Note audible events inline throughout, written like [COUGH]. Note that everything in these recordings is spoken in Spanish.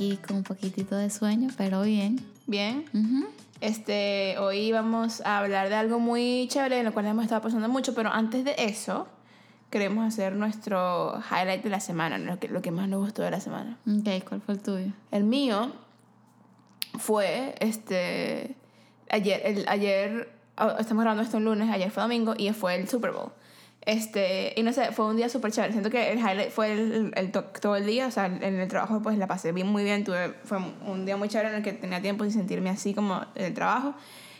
aquí con un poquitito de sueño, pero bien. Bien. Este, hoy vamos a hablar de algo muy chévere, en lo cual hemos estado pasando mucho, pero antes de eso, queremos hacer nuestro highlight de la semana, lo que, lo que más nos gustó de la semana. Ok, ¿cuál fue el tuyo? El mío fue, este, ayer, el, ayer, oh, estamos grabando esto un lunes, ayer fue domingo y fue el Super Bowl. Este, y no sé, fue un día súper chévere. Siento que el highlight fue el, el to- todo el día, o sea, en el trabajo pues la pasé bien, muy bien. Tuve, fue un día muy chévere en el que tenía tiempo de sentirme así como en el trabajo.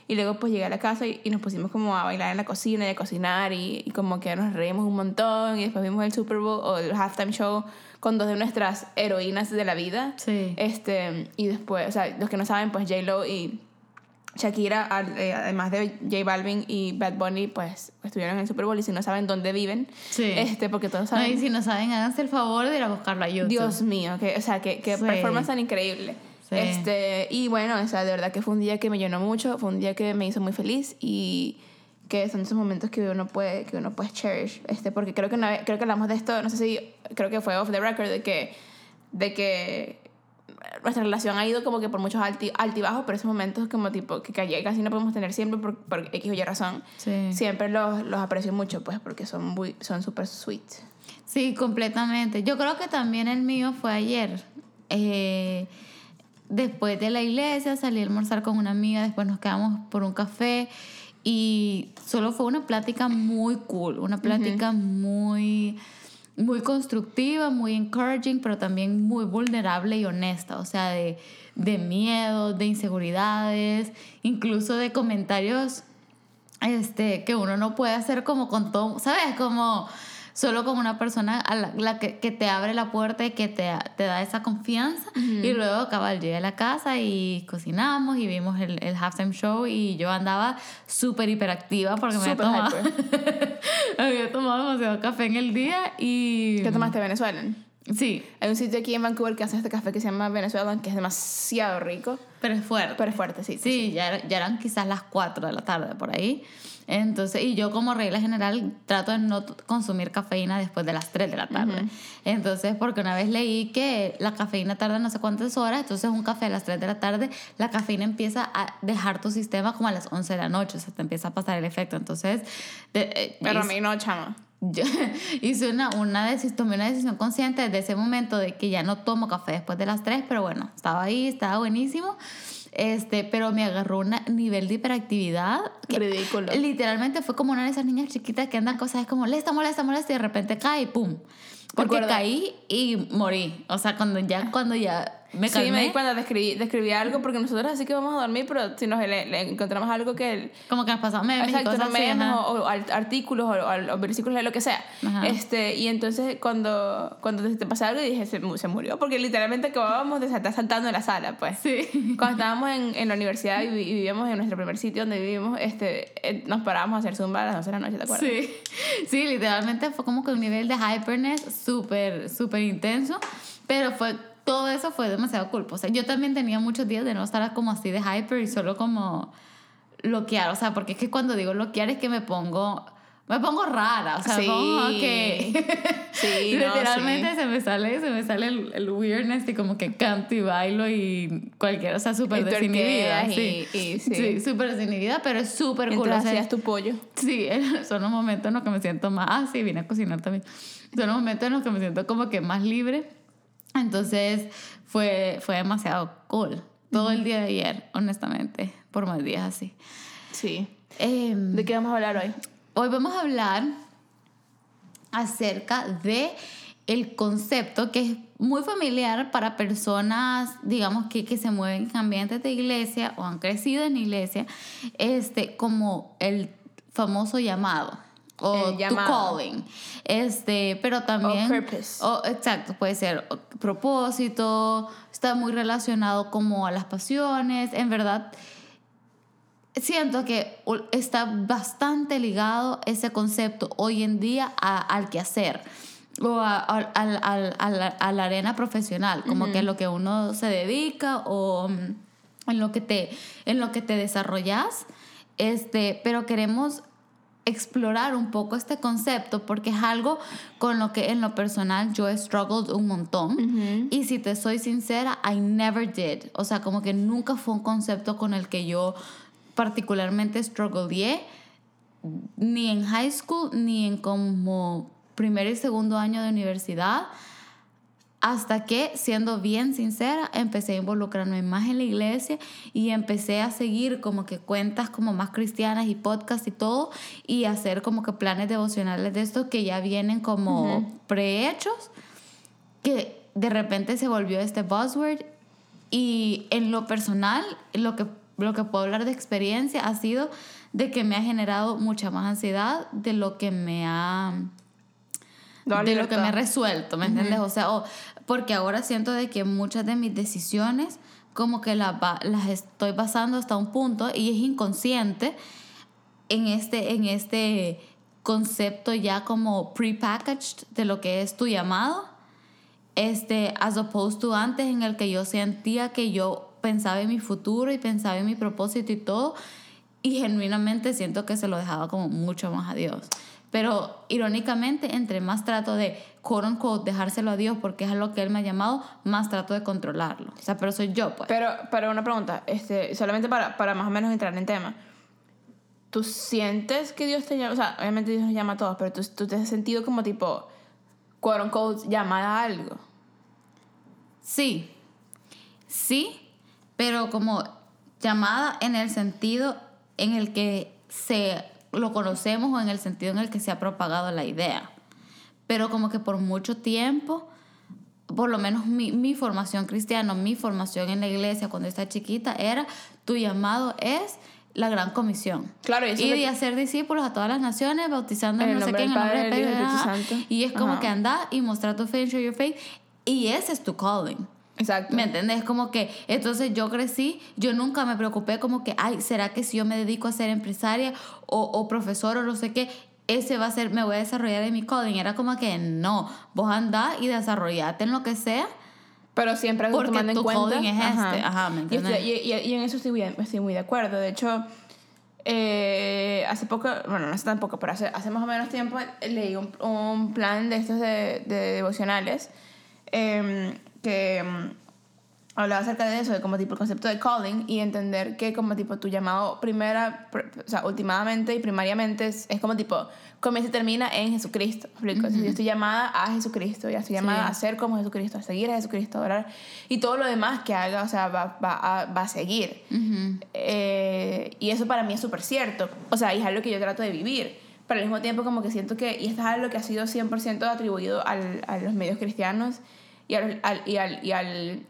Y luego pues llegué a la casa y, y nos pusimos como a bailar en la cocina y a cocinar y, y como que nos reímos un montón y después vimos el Super Bowl o el halftime show con dos de nuestras heroínas de la vida. Sí. Este, y después, o sea, los que no saben, pues J-Lo y Shakira, eh, además de J Balvin y Bad Bunny, pues estuvieron en el Super Bowl y si no saben dónde viven, Sí. este, porque todos No, saben, y si no saben, háganse el favor de ir a buscarlo a YouTube. Dios mío, que, o sea, que, que Sí. performance tan increíble. Sí. Este, y bueno, o sea, de verdad que fue un día que me llenó mucho, fue un día que me hizo muy feliz y que son esos momentos que uno puede que uno puede cherish, este, porque creo que una vez- creo que hablamos de esto, no sé si creo que fue off the record de que de que nuestra relación ha ido como que por muchos alti, altibajos, pero esos momentos como tipo que casi no podemos tener siempre por, por X o Y razón. Sí. Siempre los, los aprecio mucho, pues, porque son muy, son súper sweet. Sí, completamente. Yo creo que también el mío fue ayer. Eh, después de la iglesia salí a almorzar con una amiga, después nos quedamos por un café y solo fue una plática muy cool, una plática muy muy constructiva, muy encouraging, pero también muy vulnerable y honesta, o sea, de, de miedo, de inseguridades, incluso de comentarios este, que uno no puede hacer como con todo, ¿sabes? Como solo con una persona a la, la que, que te abre la puerta y que te, te da esa confianza. Y luego, cabal, llegué a la casa y cocinamos y vimos el, el halftime show y yo andaba súper hiperactiva porque me había, tomado, [LAUGHS] había tomado demasiado café en el día y... ¿Qué tomaste Venezuelan? Sí, Hay un sitio aquí en Vancouver que hace este café que se llama Venezuelan, que es demasiado rico, pero es fuerte. pero es fuerte, sí. Sí, ya, era- ya eran quizás las 4 de la tarde por ahí. Entonces, y yo como regla general trato de no consumir cafeína después de las 3 de la tarde. Entonces, porque una vez leí que la cafeína tarda no sé cuántas horas, entonces un café a las 3 de la tarde, la cafeína empieza a dejar tu sistema como a las 11 de la noche, o sea, te empieza a pasar el efecto. Entonces, de- eh, Pero a hice- mí no, chama. Yo [LAUGHS] hice una, una decisión, tomé una decisión consciente desde ese momento de que ya no tomo café después de las 3, pero bueno, estaba ahí, estaba buenísimo. Este, pero me agarró un nivel de hiperactividad que Ridículo. literalmente fue como una de esas niñas chiquitas que andan cosas, como molesta, molesta, molesta y de repente cae y pum. Porque caí y morí. O sea, cuando ya, cuando ya me calmé. Sí, me di cuenta, describí, describí algo porque nosotros así que vamos a dormir, pero si nos le, le encontramos algo que... El, Como que nos pasamos memes y Exacto, cosas no así, memes ajá. o, o art- artículos o, o- versículos de lo que sea. Ajá. Este, y entonces cuando, cuando te pasa algo dije, se, se murió, porque literalmente acabábamos de estar saltando en la sala, pues. Sí. Cuando estábamos en, en la universidad y, y vivíamos en nuestro primer sitio donde vivimos, este, eh, nos parábamos a hacer zumba a las 12 de la noche, ¿te acuerdas? Sí, [LAUGHS] sí, literalmente fue como que un nivel de hyperness súper, súper intenso, pero fue, todo eso fue demasiado cool. O sea, yo también tenía muchos días de no estar como así de hyper y solo como bloquear, o sea, porque es que cuando digo bloquear es que me pongo, me pongo rara, o sea, Sí. como que... Sí, [LAUGHS] no, Literalmente sí. se me sale, se me sale el, el weirdness y como que canto y bailo y cualquier, o sea, súper desinhibida. Sí, y- sí. sí, súper desinhibida, pero es súper cool. Hacías tu pollo. Sí, son los momentos en los que me siento más. Ah, sí, vine a cocinar también. Son los momentos en los que me siento como que más libre. Entonces fue, fue demasiado cool. Todo el día de ayer, honestamente, por más días así. Sí. Em, ¿De qué vamos a hablar hoy? Hoy vamos a hablar acerca de el concepto que es muy familiar para personas, digamos, que, que se mueven en ambientes de iglesia o han crecido en iglesia, este, como el famoso llamado o El tu calling. Este, pero también... purpose. o- exacto, puede ser o- propósito, está muy relacionado como a las pasiones, en verdad siento que está bastante ligado ese concepto hoy en día a- al quehacer o a, a- a la, arena profesional, como que lo que uno se dedica o mm, en lo que te, en lo que te desarrollas. Este, pero queremos explorar un poco este concepto porque es algo con lo que en lo personal yo he struggled un montón. Y si te soy sincera I never did. O sea como que nunca fue un concepto con el que yo particularmente strugglé ni en high school ni en como primer y segundo año de universidad hasta que, siendo bien sincera, empecé a involucrarme más en la iglesia y empecé a seguir como que cuentas como más cristianas y podcasts y todo y hacer como que planes devocionales de estos que ya vienen como prehechos, que de repente se volvió este buzzword. Y en lo personal, lo que, lo que puedo hablar de experiencia ha sido de que me ha generado mucha más ansiedad de lo que me ha de lo que me he resuelto, ¿me entiendes? O sea, porque ahora siento de que muchas de mis decisiones como que las, las estoy basando hasta un punto y es inconsciente en este, en este concepto ya como prepackaged de lo que es tu llamado, este, as opposed to antes en el que yo sentía que yo pensaba en mi futuro y pensaba en mi propósito y todo, y genuinamente siento que se lo dejaba como mucho más a Dios. Pero irónicamente, entre más trato de, quote unquote, dejárselo a Dios porque es a lo que Él me ha llamado, más trato de controlarlo. O sea, pero soy yo, pues. Pero, pero una pregunta, este, solamente para, para más o menos entrar en tema. ¿Tú sientes que Dios te llama? O sea, obviamente Dios nos llama a todos, pero tú, tú te has sentido como tipo, quote unquote, llamada a algo. Sí. Sí, pero como llamada en el sentido en el que se lo conocemos o en el sentido en el que se ha propagado la idea. Pero como que por mucho tiempo, por lo menos mi, mi formación cristiana, mi formación en la iglesia cuando estaba chiquita era, tu llamado es la gran comisión. Claro, y, y de hacer discípulos a todas las naciones, bautizando en no sé qué, en el nombre del Padre, Y es como que anda y mostrar tu fe, show your faith. Y ese es tu calling. Exacto. ¿Me entiendes? Como que, entonces yo crecí, yo nunca me preocupé como que, ay, ¿será que si yo me dedico a ser empresaria o, o profesor o no sé qué, ese va a ser, me voy a desarrollar en mi coding? Era como que no, vos andás y desarrollate en lo que sea. Pero siempre porque tomando tu en cuenta. coding es este, ajá, ¿me entiendes? Y, y, y, en eso estoy muy, estoy muy de acuerdo. De hecho, eh, hace poco, bueno, no hace tan poco, pero hace, hace más o menos tiempo leí un, un plan de estos de, de devocionales. Eh, que mm, hablaba acerca de eso, de como tipo el concepto de calling y entender que como tipo tu llamado primera, o sea, últimamente y primariamente es, es como tipo, comienza y termina en Jesucristo. ¿me explico? yo estoy llamada a Jesucristo, ya estoy llamada a ser como Jesucristo, a seguir a Jesucristo, a orar. Y todo lo demás que haga, o sea, va, va, a, va a seguir. eh, y eso para mí es súper cierto. O sea, y es algo que yo trato de vivir. Pero al mismo tiempo como que siento que, y esto es algo que ha sido 100% atribuido al, a los medios cristianos y al, al, y al, y al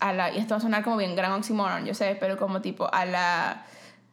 a la, y esto va a sonar como bien gran oxymoron, yo sé, pero como tipo a la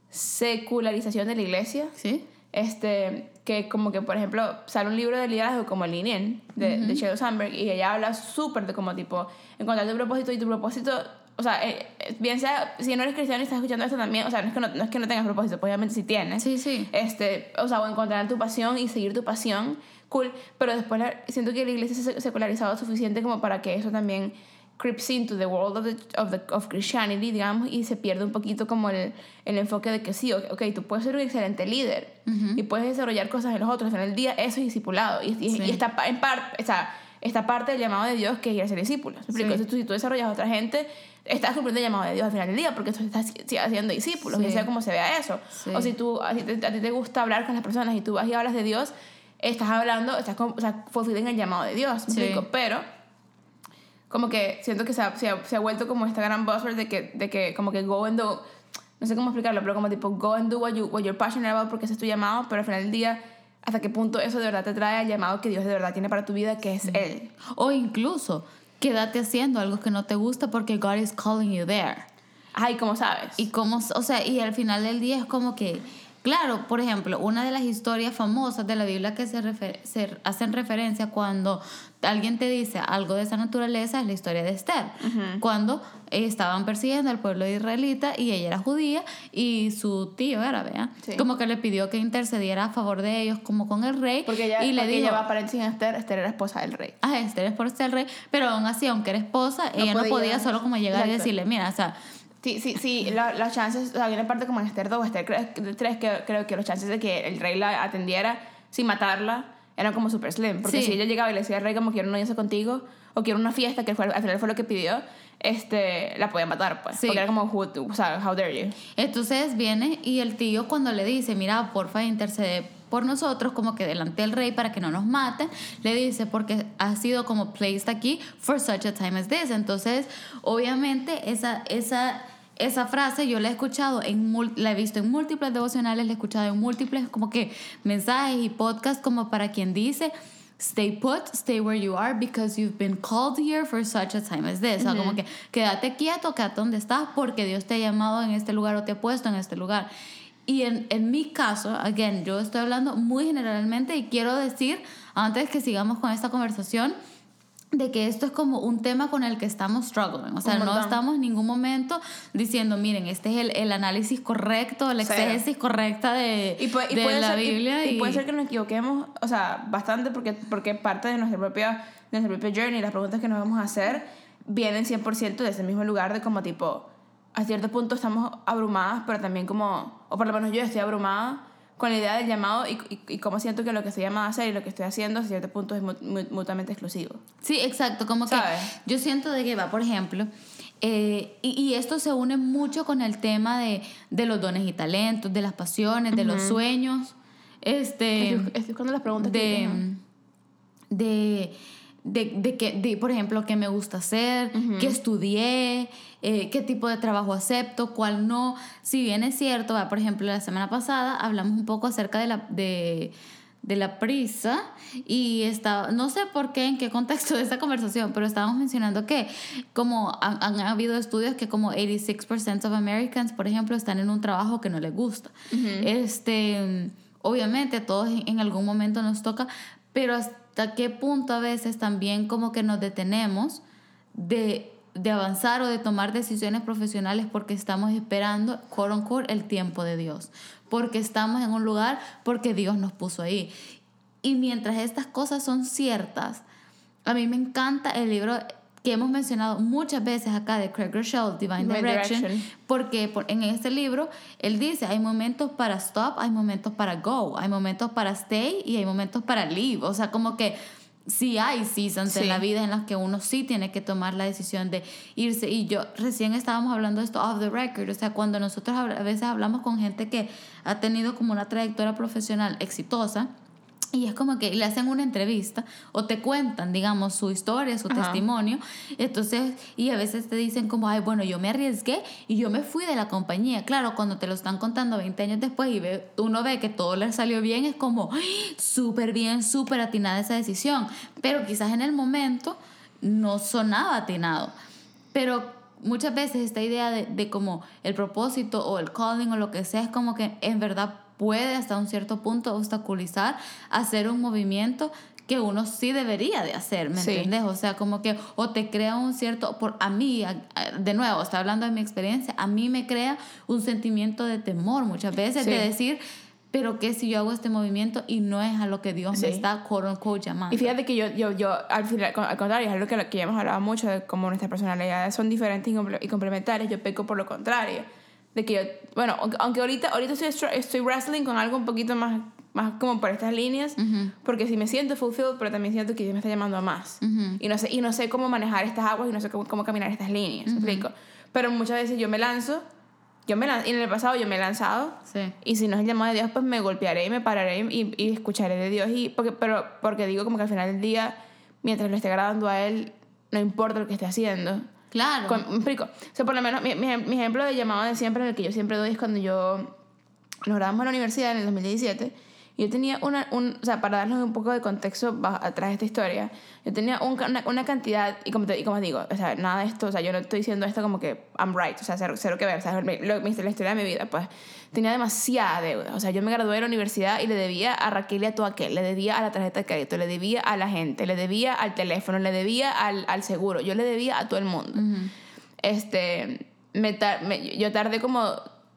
secularización de la iglesia. Sí. Este, que como que, por ejemplo, sale un libro de liderazgo como el Linien de, de Sheryl Sandberg y ella habla súper de como tipo encontrar tu propósito y tu propósito, o sea, eh, bien sea, si no eres cristiano y estás escuchando esto también, o sea, no es que no, no es que no tengas propósito, pues obviamente sí tienes. Sí, sí. Este, o sea, o encontrar tu pasión y seguir tu pasión, cool, pero después la, siento que la iglesia se ha secularizado suficiente como para que eso también creeps into the world of, the, of, the, of Christianity, digamos, y se pierde un poquito como el, el enfoque de que sí, ok, okay tú puedes ser un excelente líder uh -huh. y puedes desarrollar cosas en los otros, en el día eso es discipulado y, y, sí. y está en parte, o sea, esta parte del llamado de Dios que es ir a ser discípulos. Sí. Entonces, tú, si tú desarrollas a otra gente, estás cumpliendo el llamado de Dios al final del día, porque tú estás haciendo discípulos, sí. ya sea como se vea eso. Sí. O si tú, a ti, te, gusta hablar con las personas y tú vas y hablas de Dios, estás hablando, estás con, o sea, fulfilling el llamado de Dios, ¿me explico? Pero como que siento que se ha, se ha, se ha vuelto como esta gran buzzword de que, de que como que go and do, no sé cómo explicarlo, pero como tipo go and do what, you, what you're passionate about porque ese es tu llamado, pero al final del día, hasta qué punto eso de verdad te trae al llamado que Dios de verdad tiene para tu vida, que es Él. O incluso, quédate haciendo algo que no te gusta porque God is calling you there. Ay, ¿cómo sabes? Y cómo, o sea, y al final del día es como que Claro, por ejemplo, una de las historias famosas de la Biblia que se, refer se hacen referencia cuando alguien te dice algo de esa naturaleza es la historia de Esther, uh -huh. cuando estaban persiguiendo al pueblo israelita y ella era judía y su tío era, ¿vea? Sí. Como que le pidió que intercediera a favor de ellos como con el rey. Porque ella, y le porque dijo, ella va paréntesis en Esther, Esther era esposa del rey. Ah, Esther es por ser rey, pero aún así, aunque era esposa, no ella podía, no podía solo como llegar Exacto. y decirle, mira, o sea, Sí, sí, sí, la- las chances, o sea, hay una parte como en Esther 2 o Esther 3 que creo que los chances de que el rey la atendiera sin matarla eran como super slim. Porque Sí. si ella llegaba y le decía al rey como quiero una audiencia contigo o quiero una fiesta, que fue, al final fue lo que pidió, este, la podía matar, pues. Sí. Porque era como, who- o sea, how dare you. Entonces viene y el tío cuando le dice, mira, porfa, intercede por nosotros, como que delante del rey para que no nos maten, le dice, porque ha sido como placed aquí for such a time as this. Entonces, obviamente, esa, esa, esa frase yo la he escuchado, en la he visto en múltiples devocionales, la he escuchado en múltiples como que mensajes y podcasts como para quien dice, stay put, stay where you are because you've been called here for such a time as this. O sea, como que quédate quieto, quédate donde estás porque Dios te ha llamado en este lugar o te ha puesto en este lugar. Y en, en mi caso, again, yo estoy hablando muy generalmente y quiero decir, antes que sigamos con esta conversación, de que esto es como un tema con el que estamos struggling. O sea, no estamos en ningún momento diciendo, miren, este es el, el análisis correcto, la exégesis correcta de, Y, puede, y de puede la ser, y- Biblia. y, puede ser que nos equivoquemos, o sea, bastante porque, porque parte de nuestra propia, de nuestra propia journey, las preguntas que nos vamos a hacer, vienen 100% de ese mismo lugar de como tipo, a cierto punto estamos abrumadas, pero también como, o por lo menos yo estoy abrumada con la idea del llamado y, y, y cómo siento que lo que estoy llamada a hacer y lo que estoy haciendo a cierto punto es mu- mu- mutuamente exclusivo. Sí, exacto, como que ¿Sabes? yo siento de que va, por ejemplo, eh, y, y esto se une mucho con el tema de, de los dones y talentos, de las pasiones, de los sueños, este, estoy, estoy buscando las preguntas de, de, de que, de, por ejemplo, qué me gusta hacer, qué estudié, eh, qué tipo de trabajo acepto, cuál no. Si bien es cierto, por ejemplo, la semana pasada hablamos un poco acerca de la, de, de la prisa y estaba, no sé por qué, en qué contexto de esta conversación, pero estábamos mencionando que como han, han habido estudios que como 86% of Americans, por ejemplo, están en un trabajo que no les gusta. Este, obviamente todos en algún momento nos toca, pero hasta qué punto a veces también como que nos detenemos de, de avanzar o de tomar decisiones profesionales porque estamos esperando, quote unquote, el tiempo de Dios. Porque estamos en un lugar porque Dios nos puso ahí. Y mientras estas cosas son ciertas, a mí me encanta el libro que hemos mencionado muchas veces acá de Craig Rochelle, Divine, Direction, Direction. porque por- en este libro él dice, hay momentos para stop, hay momentos para go, hay momentos para stay y hay momentos para leave. O sea, como que sí hay seasons en Sí. la vida en las que uno sí tiene que tomar la decisión de irse. Y yo recién estábamos hablando de esto off the record, o sea, cuando nosotros a veces hablamos con gente que ha tenido como una trayectoria profesional exitosa, y es como que le hacen una entrevista o te cuentan, digamos, su historia, su Ajá. testimonio. Entonces, y a veces te dicen como, ay, bueno, yo me arriesgué y yo me fui de la compañía. Claro, cuando te lo están contando 20 años después y ve, uno ve que todo le salió bien, es como, "Ay, súper bien, súper atinada esa decisión. Pero quizás en el momento no sonaba atinado. Pero muchas veces esta idea de, de como el propósito o el calling o lo que sea es como que en verdad puede hasta un cierto punto obstaculizar hacer un movimiento que uno sí debería de hacer, ¿me Sí. entiendes? O sea, como que o te crea un cierto, por a mí, a- a- de nuevo, está hablando de mi experiencia, a mí me crea un sentimiento de temor muchas veces Sí. de decir, pero ¿qué si yo hago este movimiento y no es a lo que Dios me Sí. está, quote unquote, llamando? Y fíjate que yo, yo, yo al, final, al contrario, es algo que, que ya hemos hablado mucho de cómo nuestras personalidades son diferentes y complementarias. Yo peco por lo contrario. De que yo, bueno, aunque, ahorita, ahorita estoy, estoy wrestling con algo un poquito más, más como por estas líneas, porque si me siento fulfilled, pero también siento que Dios me está llamando a más. Ujú. y, no sé, y no sé cómo manejar estas aguas y no sé cómo, cómo caminar estas líneas. ¿me explico? Pero muchas veces yo me lanzo, yo me lan- y en el pasado yo me he lanzado, Sí. y si no es el llamado de Dios, pues me golpearé y me pararé y, y escucharé de Dios. Y porque, pero porque digo como que al final del día, mientras lo esté agradando a Él, no importa lo que esté haciendo. Claro. Con- ¿Me explico? O sea, por lo menos mi, mi, mi ejemplo de llamado de siempre, el que yo siempre doy, es cuando yo nos grabamos en la universidad en el 2017. Yo tenía una, un, o sea, para darles un poco de contexto atrás de esta historia, yo tenía un una, una cantidad, y como, te, y como digo, o sea, nada de esto, o sea, yo no estoy diciendo esto como que I'm right, o sea, cero, cero que ver, o sea, lo- la historia de mi vida, pues, tenía demasiada deuda. O sea, yo me gradué de la universidad y le debía a Raquel y a todo aquel, le debía a la tarjeta de crédito, le debía a la gente, le debía al teléfono, le debía al, al seguro, yo le debía a todo el mundo este, me tar- me- yo tardé como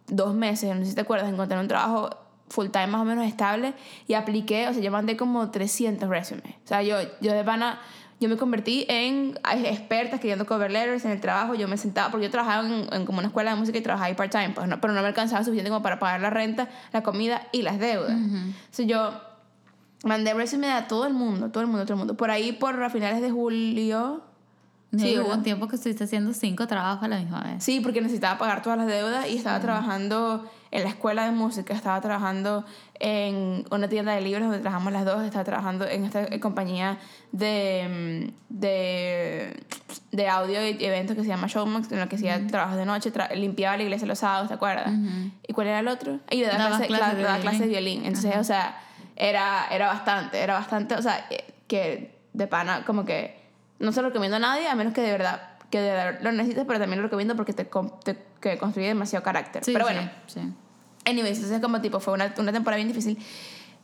dos meses, no sé si te acuerdas, en encontrar un trabajo full time más o menos estable y apliqué, o sea, yo mandé como 300 resumes. O sea, yo, yo de pana, yo me convertí en experta escribiendo cover letters en el trabajo, yo me sentaba, porque yo trabajaba en, como una escuela de música y trabajaba ahí part-time, pues, no, pero no me alcanzaba suficiente como para pagar la renta, la comida y las deudas. Entonces yo mandé resumes a todo el mundo, todo el mundo, todo el mundo. Por ahí, por a finales de julio Sí, hubo un tiempo que estuviste haciendo cinco trabajos a la misma vez. Sí, porque necesitaba pagar todas las deudas y estaba trabajando en la escuela de música, estaba trabajando en una tienda de libros donde trabajamos las dos, estaba trabajando en esta compañía de, de, de audio y eventos que se llama Showmax, en la que hacía trabajos de noche, limpiaba la iglesia los sábados, ¿te acuerdas? ¿Y cuál era el otro? Y le daba clases clase, de, violín. Entonces, o sea, era, era bastante, era bastante, o sea, eh, que de pana, como que no se lo recomiendo a nadie, a menos que de verdad, que de verdad lo necesites, pero también lo recomiendo porque te, te que construye demasiado carácter. pero bueno, sí, sí. Anyways, entonces como tipo, fue una, una temporada bien difícil.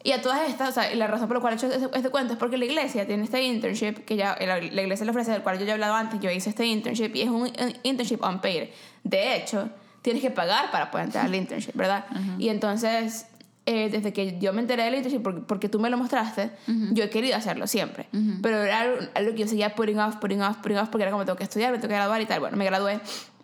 Y a todas estas, o sea, la razón por la cual he hecho este, este, cuento es porque la iglesia tiene este internship que ya, la, iglesia le ofrece, del cual yo ya he hablado antes, yo hice este internship y es un, internship unpaid. De hecho, tienes que pagar para poder entrar al internship, ¿verdad? [LAUGHS] Y entonces, eh, desde que yo me enteré del internship, porque, porque tú me lo mostraste, yo he querido hacerlo siempre. Pero era algo, que yo seguía putting off, putting off, putting off, porque era como tengo que estudiar, me tengo que graduar y tal. Bueno, me gradué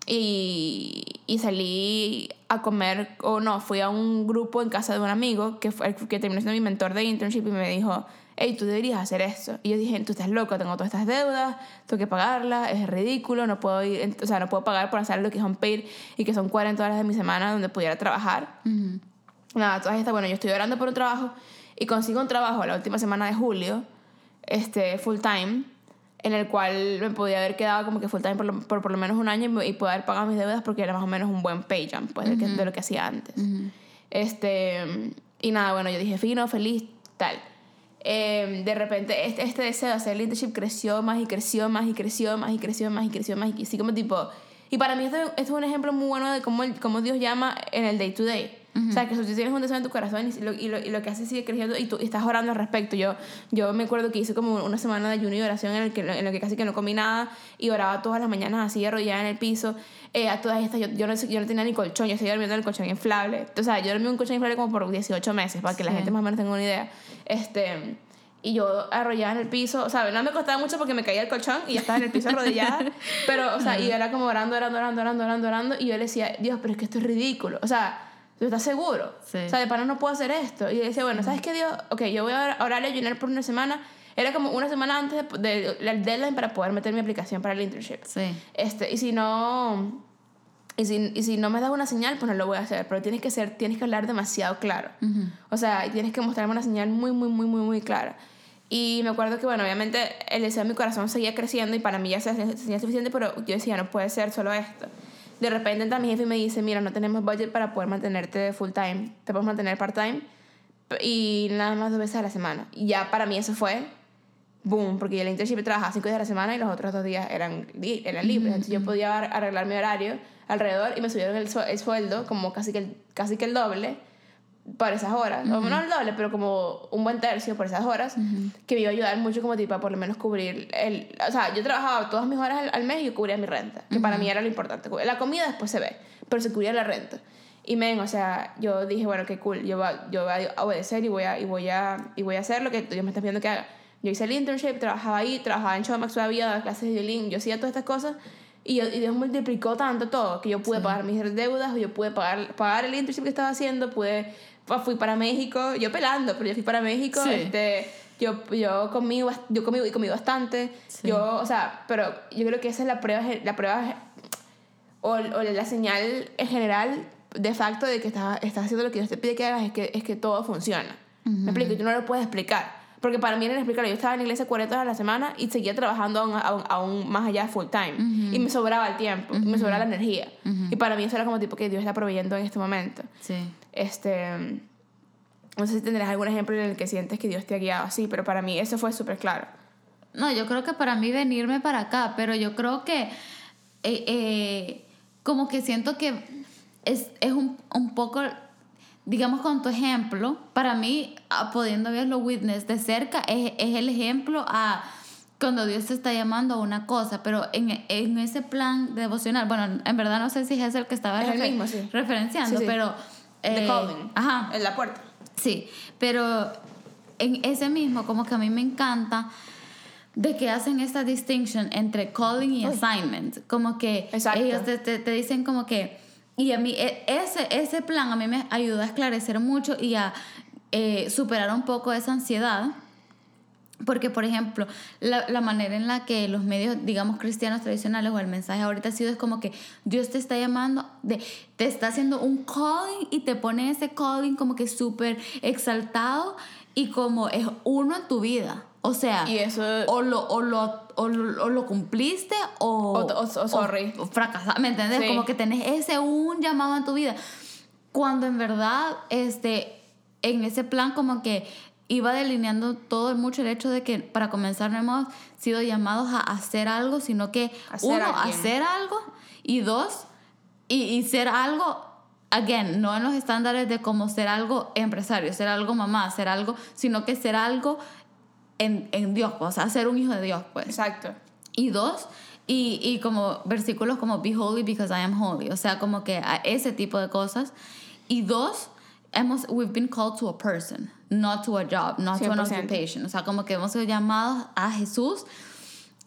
y, y salí a comer, o no, fui a un grupo en casa de un amigo que, fue, que terminó siendo mi mentor de internship y me dijo, hey, tú deberías hacer esto. Y yo dije, tú estás loco, tengo todas estas deudas, tengo que pagarlas, es ridículo, no puedo ir, o sea, no puedo pagar por hacer lo que es un paid y que son 40 horas de mi semana donde pudiera trabajar nada, todas estas, bueno, yo estoy orando por un trabajo y consigo un trabajo la última semana de julio, este, full time, en el cual me podía haber quedado como que full time por, por, por lo menos un año y, poder pagar mis deudas porque era más o menos un buen pay jump pues, de, lo que hacía antes. este, y nada, bueno, yo dije, fino, feliz, tal. Eh, de repente este, este deseo de hacer el internship creció más y creció más y creció más y creció más y creció más y así como tipo... Y para mí esto, esto es un ejemplo muy bueno de cómo, cómo Dios llama en el day to day. O sea, que si tú tienes un deseo en tu corazón y lo, y lo, y lo que haces sigue creciendo y tú estás orando al respecto. Yo, yo me acuerdo que hice como una semana de ayuno y oración en el que, en que casi que no comí nada y oraba todas las mañanas así arrodillada en el piso. Eh, a todas estas, yo, yo, no, yo no tenía ni colchón, yo seguía durmiendo en el colchón inflable. O sea, yo dormí en un colchón inflable como por 18 meses, para que la gente más o menos tenga una idea. Este y yo arrollada en el piso, o sea, no me costaba mucho porque me caía el colchón y ya estaba en el piso arrodillada, [LAUGHS] pero, o sea, y era como orando, orando, orando, orando, orando, orando, y yo le decía, Dios, pero es que esto es ridículo, o sea, ¿tú estás seguro? Sí. O sea, de pana no puedo hacer esto. Y decía, bueno, ¿sabes qué, Dios? Ok, yo voy a orar y ayunar por una semana. Era como una semana antes del de, deadline para poder meter mi aplicación para el internship. Sí. Este, y si no... Y si, y si no me das una señal, pues no lo voy a hacer. Pero tienes que ser, tienes que hablar demasiado claro. O sea, tienes que mostrarme una señal muy, muy, muy, muy, muy clara. Y me acuerdo que, bueno, obviamente el deseo de mi corazón seguía creciendo y para mí ya sería suficiente, pero yo decía, no puede ser solo esto de repente entra mi jefe y me dice, mira, no tenemos budget para poder mantenerte full time, te podemos mantener part time y nada más dos veces a la semana. Y ya para mí eso fue boom, porque el internship trabajaba cinco días a la semana y los otros dos días eran, eran libres. Entonces yo podía arreglar mi horario alrededor y me subieron el, el sueldo como casi que el, casi que el doble por esas horas, no el doble, pero como un buen tercio por esas horas, que me iba a ayudar mucho como tipo a por lo menos cubrir el... O sea, yo trabajaba todas mis horas al, mes y yo cubría mi renta, que para mí era lo importante. La comida después se ve, pero se cubría la renta. Y men, o sea, yo dije, bueno, qué cool, yo, yo voy a obedecer y voy a, y, voy a, y voy a hacer lo que Dios me está pidiendo que haga. Yo hice el internship, trabajaba ahí, trabajaba en Showmax todavía, daba clases de violín, yo hacía todas estas cosas y, y Dios multiplicó tanto todo que yo pude pagar mis deudas, yo pude pagar, pagar el internship que estaba haciendo, pude fui para México, yo pelando, pero yo fui para México, este, yo, yo, comí, yo comí, comí bastante, yo, o sea, pero yo creo que esa es la prueba, la prueba o, o la señal en general de facto de que estás, estás haciendo lo que Dios te pide que hagas, es que, es que todo funciona. Me explico, tú no lo puedes explicar. Porque para mí era explicarlo. Yo estaba en la iglesia 40 horas a la semana y seguía trabajando aún, aún, más allá full time. Y me sobraba el tiempo, me sobraba la energía. Y para mí eso era como tipo que Dios está proveyendo en este momento. Sí. Este, no sé si tendrás algún ejemplo en el que sientes que Dios te ha guiado así, pero para mí eso fue súper claro. No, yo creo que para mí venirme para acá, pero yo creo que eh, eh, como que siento que es, es un, un poco digamos con tu ejemplo, para mí, ah, pudiendo verlo witness de cerca, es, es, el ejemplo a cuando Dios te está llamando a una cosa, pero en, en ese plan devocional, bueno, en verdad no sé si es el que estaba referenciando, pero The Eh, calling. Ajá. En la puerta. Sí, pero en ese mismo, como que a mí me encanta de que hacen esta distinction entre calling y Uy. assignment. Como que Exacto. ellos te, te- te dicen como que... Y a mí, e- ese, ese plan a mí me ayudó a esclarecer mucho y a eh, superar un poco esa ansiedad. Porque, por ejemplo, la, la manera en la que los medios, digamos, cristianos tradicionales o el mensaje ahorita ha sido es como que Dios te está llamando, de, te está haciendo un calling y te pone ese calling como que súper exaltado y como es uno en tu vida. O sea, Y eso- o, lo, o, lo, o, lo, o lo cumpliste o, O- sorry. fracasaste, ¿me entiendes? Sí. Como que tenés ese un llamado en tu vida. Cuando en verdad, este, en ese plan como que iba delineando todo mucho el hecho de que para comenzar no hemos sido llamados a hacer algo, sino que Hacer uno, hacer algo y dos, y, y ser algo, again, no en los estándares de como ser algo empresario, ser algo mamá, ser algo, sino que ser algo en, en Dios, pues, o sea, ser un hijo de Dios, pues. Exacto. Y dos, y, y como versículos como Be holy because I am holy. O sea, como que a ese tipo de cosas. Y dos, hemos, we've been called to a person, not to a job, not to an 100%. occupation. O sea, como que hemos sido llamados a Jesús.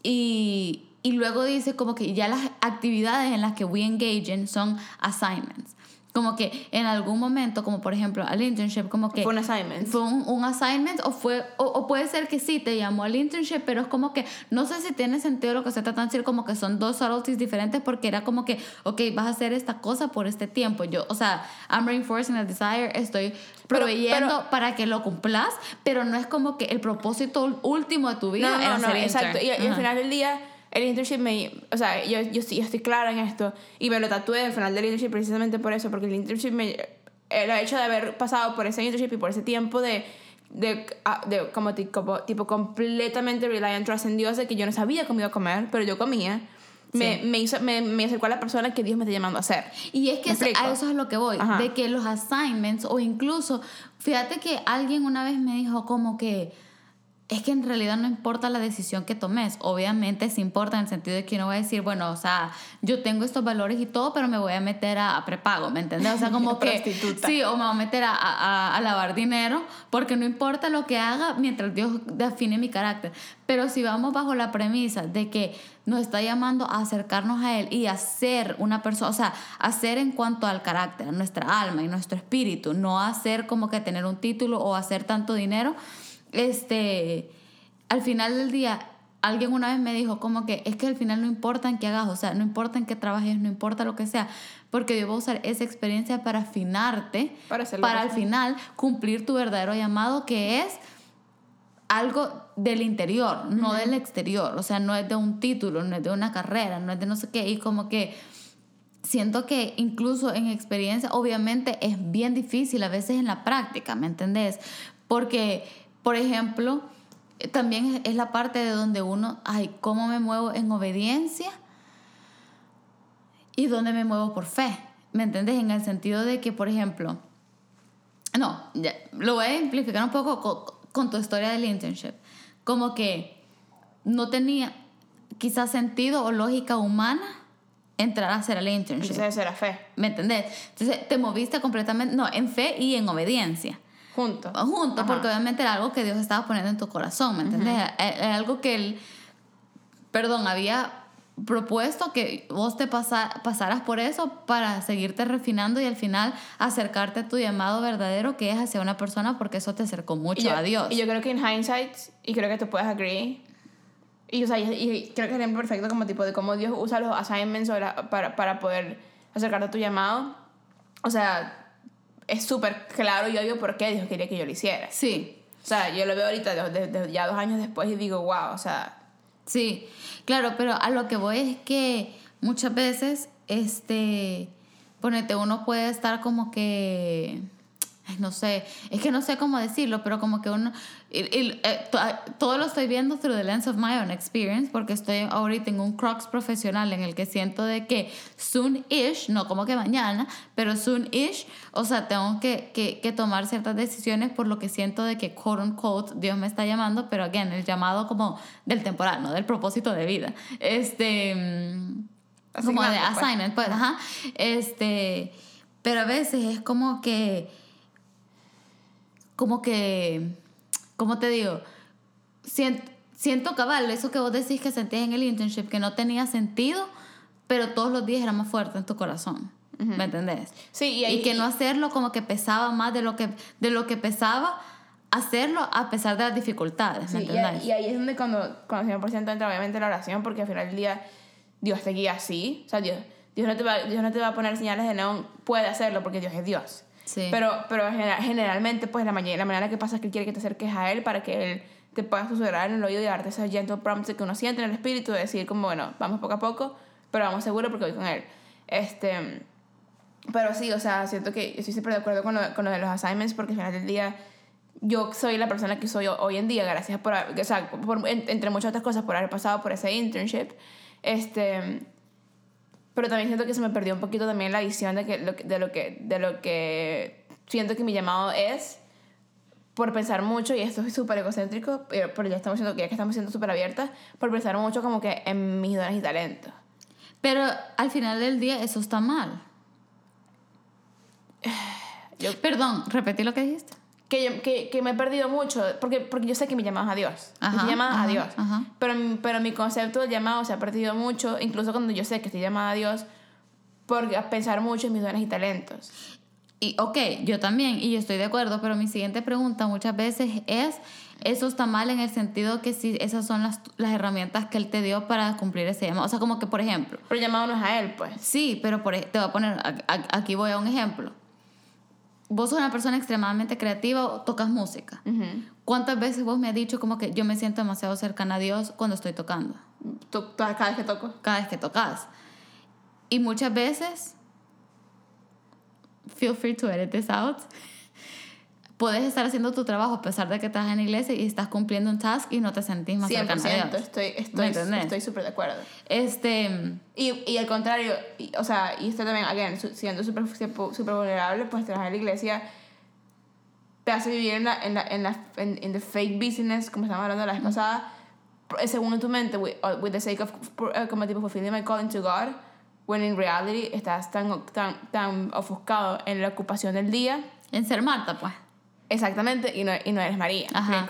Y, y luego dice como que ya las actividades en las que we engage in son assignments. Como que en algún momento, como por ejemplo al internship, como que Fue un assignment. fue un, un assignment o fue o, o puede ser que sí te llamó al internship pero es como que no sé si tiene sentido lo que se trata de decir como que son dos subtleties diferentes porque era como que ok vas a hacer esta cosa por este tiempo yo o sea I'm reinforcing a desire estoy Pero- proveyendo pero- para que lo cumplas pero no es como que el propósito último de tu vida No, no, era no, exacto. Y, y al final del día, el internship me. O sea, yo, yo, yo estoy clara en esto. Y me lo tatué al final del internship precisamente por eso. Porque el internship me. El hecho de haber pasado por ese internship y por ese tiempo de. De, ah, de como, ti- como tipo completamente reliant trust en Dios de que yo no sabía cómo iba a comer pero yo comía me, Sí. me, hizo, me, me acercó a la persona que Dios me está llamando a hacer Y es que ¿Me eso- a eso es lo que voy, Ajá. de que los assignments o incluso, fíjate que alguien una vez me dijo como que es que en realidad no importa la decisión que tomes, obviamente sí importa en el sentido de que uno va a decir, bueno, o sea, yo tengo estos valores y todo, pero me voy a meter a, a prepago, ¿me entiendes? O sea, [LAUGHS] como que Prostituta. sí, o me voy a meter a, a- a lavar dinero, porque no importa lo que haga mientras Dios define mi carácter. Pero si vamos bajo la premisa de que nos está llamando a acercarnos a Él y a ser una persona, o sea, a ser en cuanto al carácter, a nuestra alma y nuestro espíritu, no a ser como que tener un título o hacer tanto dinero, este, al final del día, alguien una vez me dijo como que es que al final no importa en qué hagas, o sea, no importa en qué trabajes, no importa lo que sea, porque Dios va a usar esa experiencia para afinarte, Para para al final cumplir tu verdadero llamado, que es algo del interior, no del exterior, o sea, no es de un título, no es de una carrera, no es de no sé qué, y como que siento que incluso en experiencia, obviamente es bien difícil a veces en la práctica, ¿me entendés? Porque, por ejemplo, eh, también es- la parte de donde uno, ay, ¿cómo me muevo en obediencia? Y dónde me muevo por fe, ¿me entendés? En el sentido de que, por ejemplo, no, ya, lo voy a simplificar un poco con, con tu historia del internship. Como que no tenía quizás sentido o lógica humana entrar a hacer el internship. entonces eso era fe ¿Me entendés? Entonces te moviste completamente, no, en fe y en obediencia. Juntos Juntos, Ajá. porque obviamente era algo que Dios estaba poniendo en tu corazón, ¿me entendés? Era- Era algo que Él, perdón, había propuesto que vos te pasa- pasaras por eso para seguirte refinando y al final acercarte a tu llamado verdadero que es hacia una persona porque eso te acercó mucho yo, a Dios. Y yo creo que en hindsight, y creo que tú puedes agree, y, o sea, y, y creo que es perfecto como tipo de cómo Dios usa los assignments para, para poder acercarte a tu llamado. O sea, es súper claro y obvio por qué Dios quería que yo lo hiciera. Sí, O sea, yo lo veo ahorita de- de- de- ya dos años después y digo, wow, o sea, Sí, claro, pero a lo que voy es que muchas veces, este, ponete, uno puede estar como que, no sé, es que no sé cómo decirlo, pero como que uno, y- y, eh, to- ah, todo lo estoy viendo through the lens of my own experience, porque estoy ahorita en un crux profesional en el que siento de que soon-ish, no como que mañana, pero soon-ish, o sea, tengo que, que, que tomar ciertas decisiones por lo que siento de que, quote unquote, Dios me está llamando, pero again, el llamado como del temporal, no del propósito de vida. Este. mm, Como de pues. assignment, pues, ajá. Este. Pero a veces es como que, como que, ¿cómo te digo? Siento, siento cabal, eso que vos decís que sentías en el internship, que no tenía sentido, pero todos los días era más fuerte en tu corazón. ¿Me entendés? Sí, y, que no hacerlo como que pesaba más de lo que, de lo que pesaba hacerlo a pesar de las dificultades, ¿me Sí, y, entendés? y ahí es donde cuando, cuando 100% entra obviamente la oración, porque al final del día Dios te guía así. O sea, Dios, Dios, no te va, Dios no te va a poner señales de no, puede hacerlo porque Dios es Dios. Sí. Pero, pero genera- generalmente, pues la, mañana, la manera que pasa es que Él quiere que te acerques a Él para que Él te pueda susurrar en el oído y darte esos gentle prompts que uno siente en el espíritu, de decir como, bueno, vamos poco a poco, pero vamos seguro porque voy con Él. Este, pero sí, o sea, siento que estoy siempre de acuerdo con lo, con lo de los assignments porque al final del día yo soy la persona que soy ho- hoy en día, gracias por, o sea, por- en- entre muchas otras cosas, por haber pasado por ese internship. Este, pero también siento que se me perdió un poquito también la visión de, que, de, lo que, de lo que siento que mi llamado es por pensar mucho, y esto es súper egocéntrico, pero, pero ya estamos siendo, ya que estamos siendo súper abiertas, por pensar mucho como que en mis dones y talentos. Pero al final del día eso está mal. [SIGHS] Yo- Perdón, repetí lo que dijiste. Que, yo- que, que me he perdido mucho, porque, porque yo sé que mi llamado es a Dios. Ajá, Yo estoy llamada a ajá, Dios. ajá. Pero, mi- pero mi concepto de llamado se ha perdido mucho, incluso cuando yo sé que estoy llamada a Dios, por pensar mucho en mis dones y talentos. Y ok, yo también, y yo estoy de acuerdo, pero mi siguiente pregunta muchas veces es, ¿eso está mal en el sentido que si esas son las, las herramientas que él te dio para cumplir ese llamado? O sea, como que, por ejemplo, Pero llamado no es a Él, pues. Sí, pero por, e- te voy a poner, aquí voy a un ejemplo. Vos sos una persona extremadamente creativa o tocas música. Ujú. ¿Cuántas veces vos me has dicho como que yo me siento demasiado cercana a Dios cuando estoy tocando? Cada vez que toco. Cada vez que tocas. Y muchas veces, feel free to edit this out, puedes estar haciendo tu trabajo a pesar de que estás en la iglesia y estás cumpliendo un task y no te sentís más cercana a 100%, Dios. estoy ¿Me estoy estoy súper de acuerdo. Este, Y, y al contrario, y- o sea, y esto también, again, siendo súper súper vulnerable, pues trabajar en la iglesia te hace vivir en la, en la, en la, en, in the fake business, como estábamos hablando la vez pasada, según tu mente, with, uh, with the sake of, uh, como tipo, fulfilling my calling to God, when in reality estás tan, tan, tan ofuscado en la ocupación del día, en ser Marta, pues. Exactamente, y no, y no eres María. ¿me Ajá.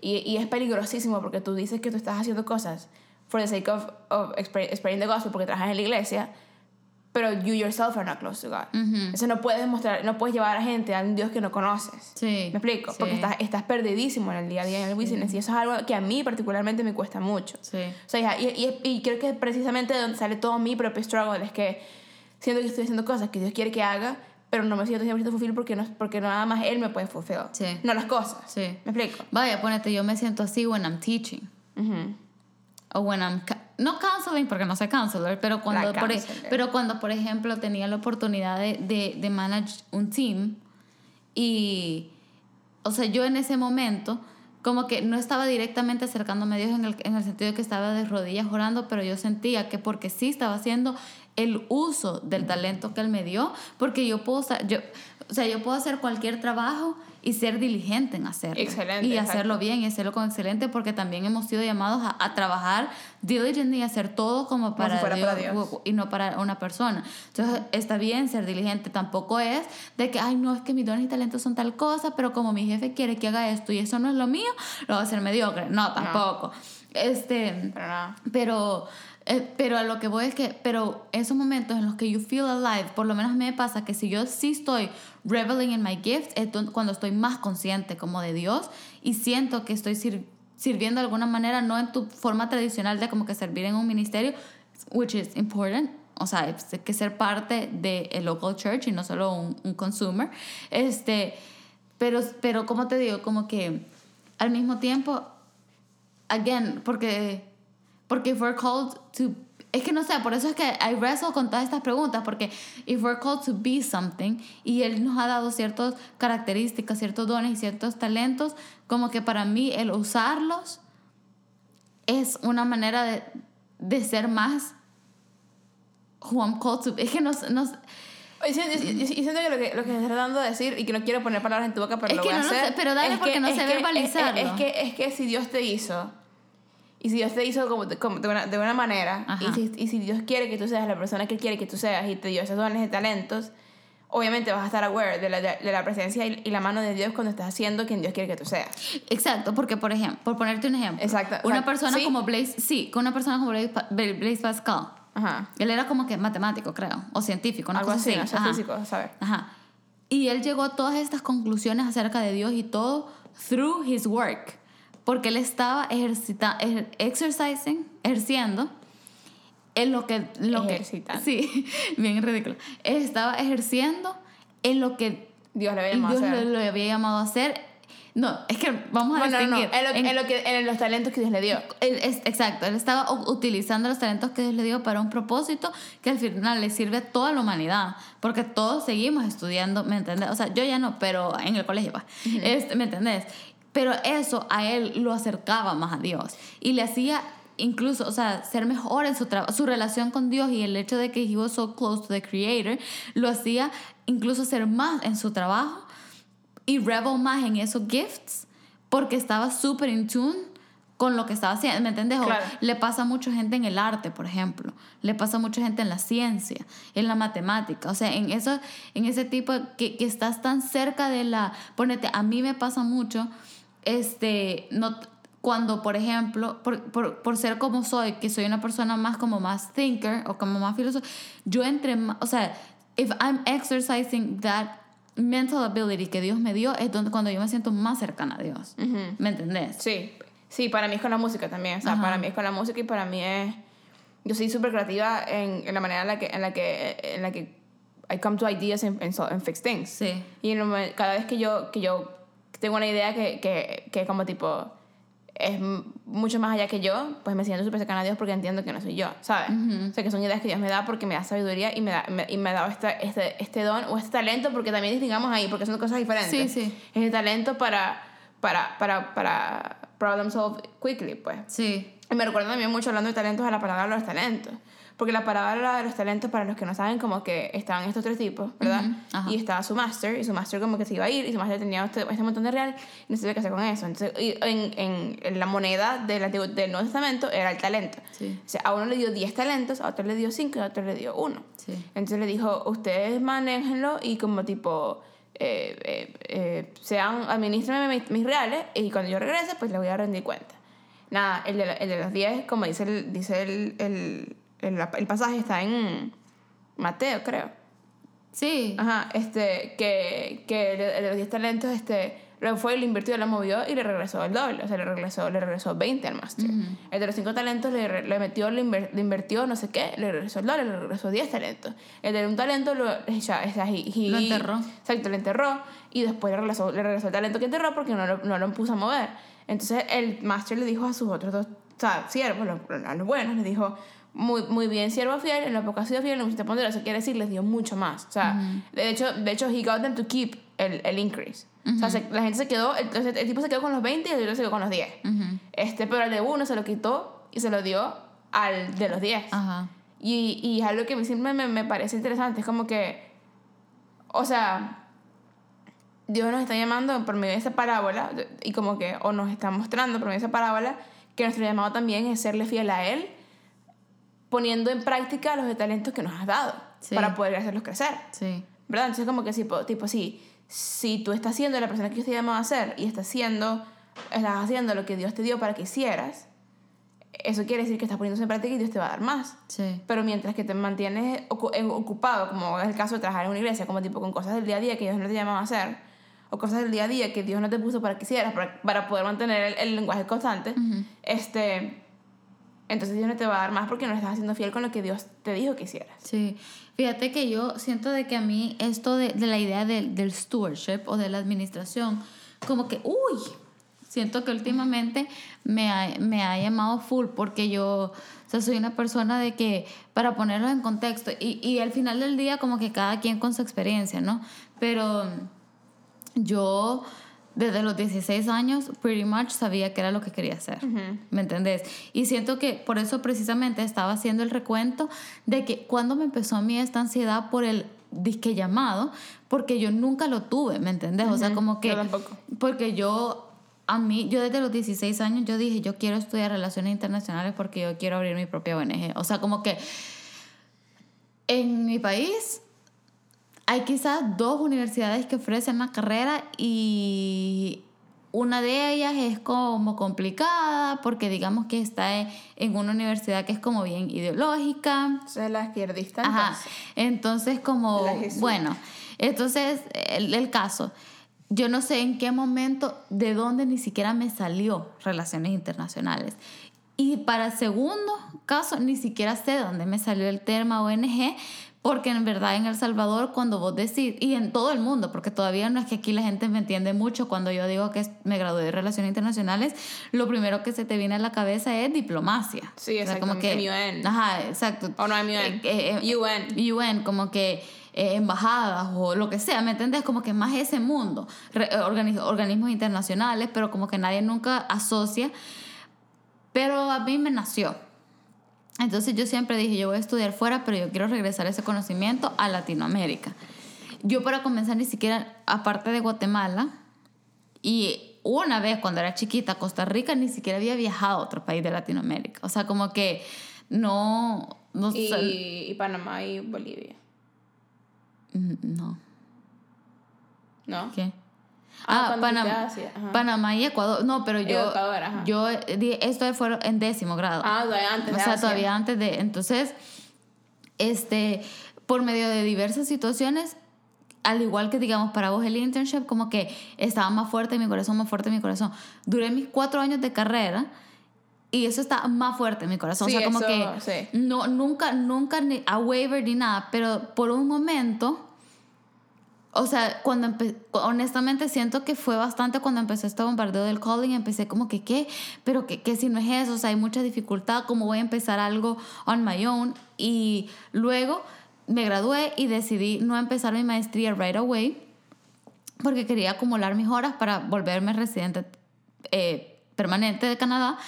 Y, y es peligrosísimo porque tú dices que tú estás haciendo cosas for the sake of, of spread- spreading the gospel porque trabajas en la iglesia, pero you yourself are not close to God. Ujú. Eso no puedes mostrar, no puedes llevar a gente a un Dios que no conoces. Sí. ¿Me explico? sí, Porque estás, estás perdidísimo en el día a día en el business y eso es algo que a mí particularmente me cuesta mucho. Sí. O sea, y, y, y creo que precisamente de donde sale todo mi propio struggle es que siento que estoy haciendo cosas que Dios quiere que haga, pero no me siento 100% fulfill porque, no, porque nada más Él me puede fulfill. Sí. No las cosas. Sí. ¿Me explico? Vaya, ponete, yo me siento así when I'm teaching. Ujú. O when I'm... No counseling, porque no soy counselor, pero cuando, por, e- pero cuando, por ejemplo, tenía la oportunidad de, de, de manage un team y... O sea, yo en ese momento como que no estaba directamente acercándome a Dios en el, en el sentido de que estaba de rodillas orando, pero yo sentía que porque sí estaba haciendo el uso del talento que Él me dio, porque yo puedo, yo, o sea, yo puedo hacer cualquier trabajo y ser diligente en hacerlo. Excelente, Y exacto. hacerlo bien y hacerlo con excelente, porque también hemos sido llamados a, a trabajar diligently y hacer todo como para, si fuera Dios, para Dios. y no para una persona. Entonces, está bien ser diligente, tampoco es de que, ay, no, es que mis dones y talentos son tal cosa, pero como mi jefe quiere que haga esto y eso no es lo mío, lo va a hacer mediocre. No, tampoco. Este, pero, eh, pero a lo que voy es que, pero esos momentos en los que you feel alive, por lo menos a me pasa que si yo sí estoy reveling in my gift, es cuando estoy más consciente como de Dios y siento que estoy sir- sirviendo de alguna manera, no en tu forma tradicional de como que servir en un ministerio, which is important, o sea, es que ser parte del el local church y no solo un, un consumer, este, pero, pero como te digo, como que al mismo tiempo again, porque, porque if we're called to, es que no sé, por eso es que I wrestle con todas estas preguntas, porque if we're called to be something y Él nos ha dado ciertas características, ciertos dones y ciertos talentos, como que para mí el usarlos es una manera de, de ser más who I'm called to, es que no, no Y siento, siento que lo que, lo que estás tratando de decir, y que no quiero poner palabras en tu boca, pero Es lo que voy a no lo hacer. sé, pero dale es porque que- no es sé que- es- verbalizarlo. Es, que, es que si Dios te hizo, y si Dios te hizo como, de- como de, una, de una manera, y si, y si Dios quiere que tú seas la persona que quiere que tú seas, y te dio esos dones y talentos, obviamente vas a estar aware de la, de la presencia y, y la mano de Dios cuando estás haciendo quien Dios quiere que tú seas. Exacto, porque por ejemplo, por ponerte un ejemplo, Exacto, una exacto. persona Sí. como Blaise, sí, con una persona como Blaise, Pa- Blaise Pascal, Ajá. él era como que matemático, creo, o científico, una Algo cosa así, así. no sé, Ajá. físico, ¿sabes? Ajá. Y él llegó a todas estas conclusiones acerca de Dios y todo through his work. Porque él estaba ejercita, ejer- exercising, ejerciendo en lo que... Lo que Ejercitando. sí, [LAUGHS] bien ridículo. Él estaba ejerciendo en lo que Dios le había Dios llamado a lo, hacer. lo había llamado a hacer. No, es que vamos a Bueno, no, no, distinguir. en, lo, En- en lo que, en los talentos que Dios le dio. él es- exacto, él estaba utilizando los talentos que Dios le dio para un propósito que al final le sirve a toda la humanidad, porque todos seguimos estudiando, ¿me entiendes? O sea, yo ya no, pero en el colegio, pues, este, ¿me entendés? Pero eso a él lo acercaba más a Dios y le hacía incluso, o sea, ser mejor en su trabajo, su relación con Dios y el hecho de que he was so close to the creator, lo hacía incluso ser más en su trabajo y revel más en esos gifts porque estaba súper in tune con lo que estaba haciendo, ¿me entiendes? Claro. le pasa a mucha gente en el arte, por ejemplo, le pasa a mucha gente en la ciencia, en la matemática, o sea, en eso, en ese tipo que, que estás tan cerca de la, ponete, a mí me pasa mucho, este, no, cuando, por ejemplo, por, por, por ser como soy, que soy una persona más como más thinker o como más filósofo, yo entre o sea, if I'm exercising that mental ability que Dios me dio, es donde, cuando yo me siento más cercana a Dios. ¿Me entendés? Sí, sí, para mí es con la música también. O sea, Ajá. para mí es con la música y para mí es. Yo soy súper creativa en, en la manera en la que, en la que, en la que I come to ideas and, and, so- and fix things. Sí. Y en cada vez que yo, que yo tengo una idea que, que, que como tipo es mucho más allá que yo, pues me siento súper cercana a Dios porque entiendo que no soy yo, ¿sabes? O sea, que son ideas que Dios me da porque me da sabiduría y me, da, me- y me ha dado este, este, este don o este talento, porque también distingamos ahí, porque son cosas diferentes. Sí, sí. Es el talento para, para, para, para problem solve quickly, pues. Sí. Y me recuerda también mucho hablando de talentos a la palabra de los talentos. Porque la palabra de los talentos, para los que no saben, como que estaban estos tres tipos, ¿verdad? Ujú, ajá. Y estaba su master, y su master como que se iba a ir, y su master tenía este, este montón de real, y no sabía qué hacer con eso. Entonces, y en, en, en la moneda del, Antiguo- del Nuevo Testamento era el talento. Sí. O sea, a uno le dio 10 talentos, a otro le dio 5 y a otro le dio 1. Sí. Entonces le dijo, ustedes manéjenlo y como tipo, eh, eh, eh, sean, administrenme mis, mis reales y cuando yo regrese, pues le voy a rendir cuenta. Nada, el de, el de los 10, como dice el, dice el, el, el, el pasaje, está en Mateo, creo. Sí. Ajá, este, que, que el de los 10 talentos, este, lo fue, lo invirtió, lo movió y le regresó el doble, o sea, le regresó, le regresó 20 al máster. El de los 5 talentos le, le metió, le, inver- le invirtió no sé qué, le regresó el doble, le regresó 10 talentos. El de un talento lo, ya, he- he- Lo enterró. Exacto, lo enterró y después le regresó, le regresó el talento que enterró porque no lo, no lo puso a mover. Entonces el máster le dijo a sus otros dos, o sea, siervos, los- a los buenos, les dijo, muy, muy bien, siervo fiel, en lo poco has sido fiel, en lo mucho te pondré. Eso quiere decir, les dio mucho más. O sea, de hecho, de hecho, he got them to keep el, el increase. O sea, se- la gente se quedó, el, el tipo se quedó con los 20 y el otro se quedó con los 10. Ujú. este, pero el de uno se lo quitó y se lo dio al de los 10. Ajá. Y, y es algo que siempre me, me parece interesante. Es como que, o sea, Dios nos está llamando por medio de esa parábola, y como que, o nos está mostrando por medio de esa parábola, que nuestro llamado también es serle fiel a Él, poniendo en práctica los talentos que nos has dado Sí. para poder hacerlos crecer. Sí. ¿Verdad? Entonces, como que, tipo, tipo si, si tú estás siendo la persona que Dios te llamó a hacer y estás haciendo, estás haciendo lo que Dios te dio para que hicieras, eso quiere decir que estás poniéndose en práctica y Dios te va a dar más. Sí. Pero mientras que te mantienes ocu- en- ocupado, como es el caso de trabajar en una iglesia, como tipo con cosas del día a día que Dios no te llamaba a hacer, o cosas del día a día que Dios no te puso para que hicieras, para, para poder mantener el, el lenguaje constante, este, entonces Dios no te va a dar más porque no estás haciendo fiel con lo que Dios te dijo que hicieras. Sí, fíjate que yo siento de que a mí esto de, de la idea del, del stewardship o de la administración, como que, uy, siento que últimamente me ha, me ha llamado full porque yo, o sea, soy una persona de que, para ponerlo en contexto, y, y al final del día como que cada quien con su experiencia, ¿no? Pero yo desde los 16 años pretty much sabía que era lo que quería hacer. ¿Me entendés? Y siento que por eso precisamente estaba haciendo el recuento de que cuando me empezó a mí esta ansiedad por el disque llamado, porque yo nunca lo tuve, ¿me entendés? O sea, como que... Yo tampoco. Porque yo, a mí, yo desde los 16 años, yo dije, yo quiero estudiar relaciones internacionales porque yo quiero abrir mi propia ONG. O sea, como que en mi país hay quizás dos universidades que ofrecen la carrera y una de ellas es como complicada porque digamos que está en, una universidad que es como bien ideológica. Es la izquierdista. Ajá. entonces. Entonces, como, bueno, entonces el, el caso, yo no sé en qué momento, de dónde ni siquiera me salió relaciones internacionales. Y para el segundo caso, ni siquiera sé dónde me salió el tema ONG, porque en verdad en El Salvador cuando vos decís, y en todo el mundo, porque todavía no es que aquí la gente me entiende mucho cuando yo digo que me gradué de Relaciones Internacionales, lo primero que se te viene a la cabeza es diplomacia. Sí, O sea, como que, exactamente, MUN. Ajá, exacto. O no, MUN. Eh, eh, UN. UN, como que eh, embajadas o lo que sea, ¿me entendés? Como que más ese mundo, Re- eh, organi- organismos internacionales, pero como que nadie nunca asocia. Pero a mí me nació. Entonces yo siempre dije, yo voy a estudiar fuera, pero yo quiero regresar ese conocimiento a Latinoamérica. Yo para comenzar ni siquiera, aparte de Guatemala, y una vez cuando era chiquita, a Costa Rica, ni siquiera había viajado a otro país de Latinoamérica. O sea, como que no... no Y, y Panamá y Bolivia. Mm, No. ¿No? ¿Qué? Ah, Panamá. Panamá y Ecuador. No, pero yo. Ecuador, ajá. Yo. Esto fue en décimo grado. Ah, todavía antes o sea, todavía antes de. Entonces, este. Por medio de diversas situaciones, al igual que digamos para vos el internship, como que estaba más fuerte en mi corazón, más fuerte en mi corazón. Duré mis cuatro años de carrera. Y eso está más fuerte en mi corazón. Sí, o sea, como eso, que sí. no, nunca, nunca ni a waiver ni nada. Pero por un momento, o sea, cuando honestamente siento que fue bastante cuando empecé este bombardeo del calling, empecé como que, ¿qué? Pero que, que si no es eso, o sea, hay mucha dificultad, ¿cómo voy a empezar algo on my own? Y luego me gradué y decidí no empezar mi maestría right away, porque quería acumular mis horas para volverme residente eh, permanente de Canadá,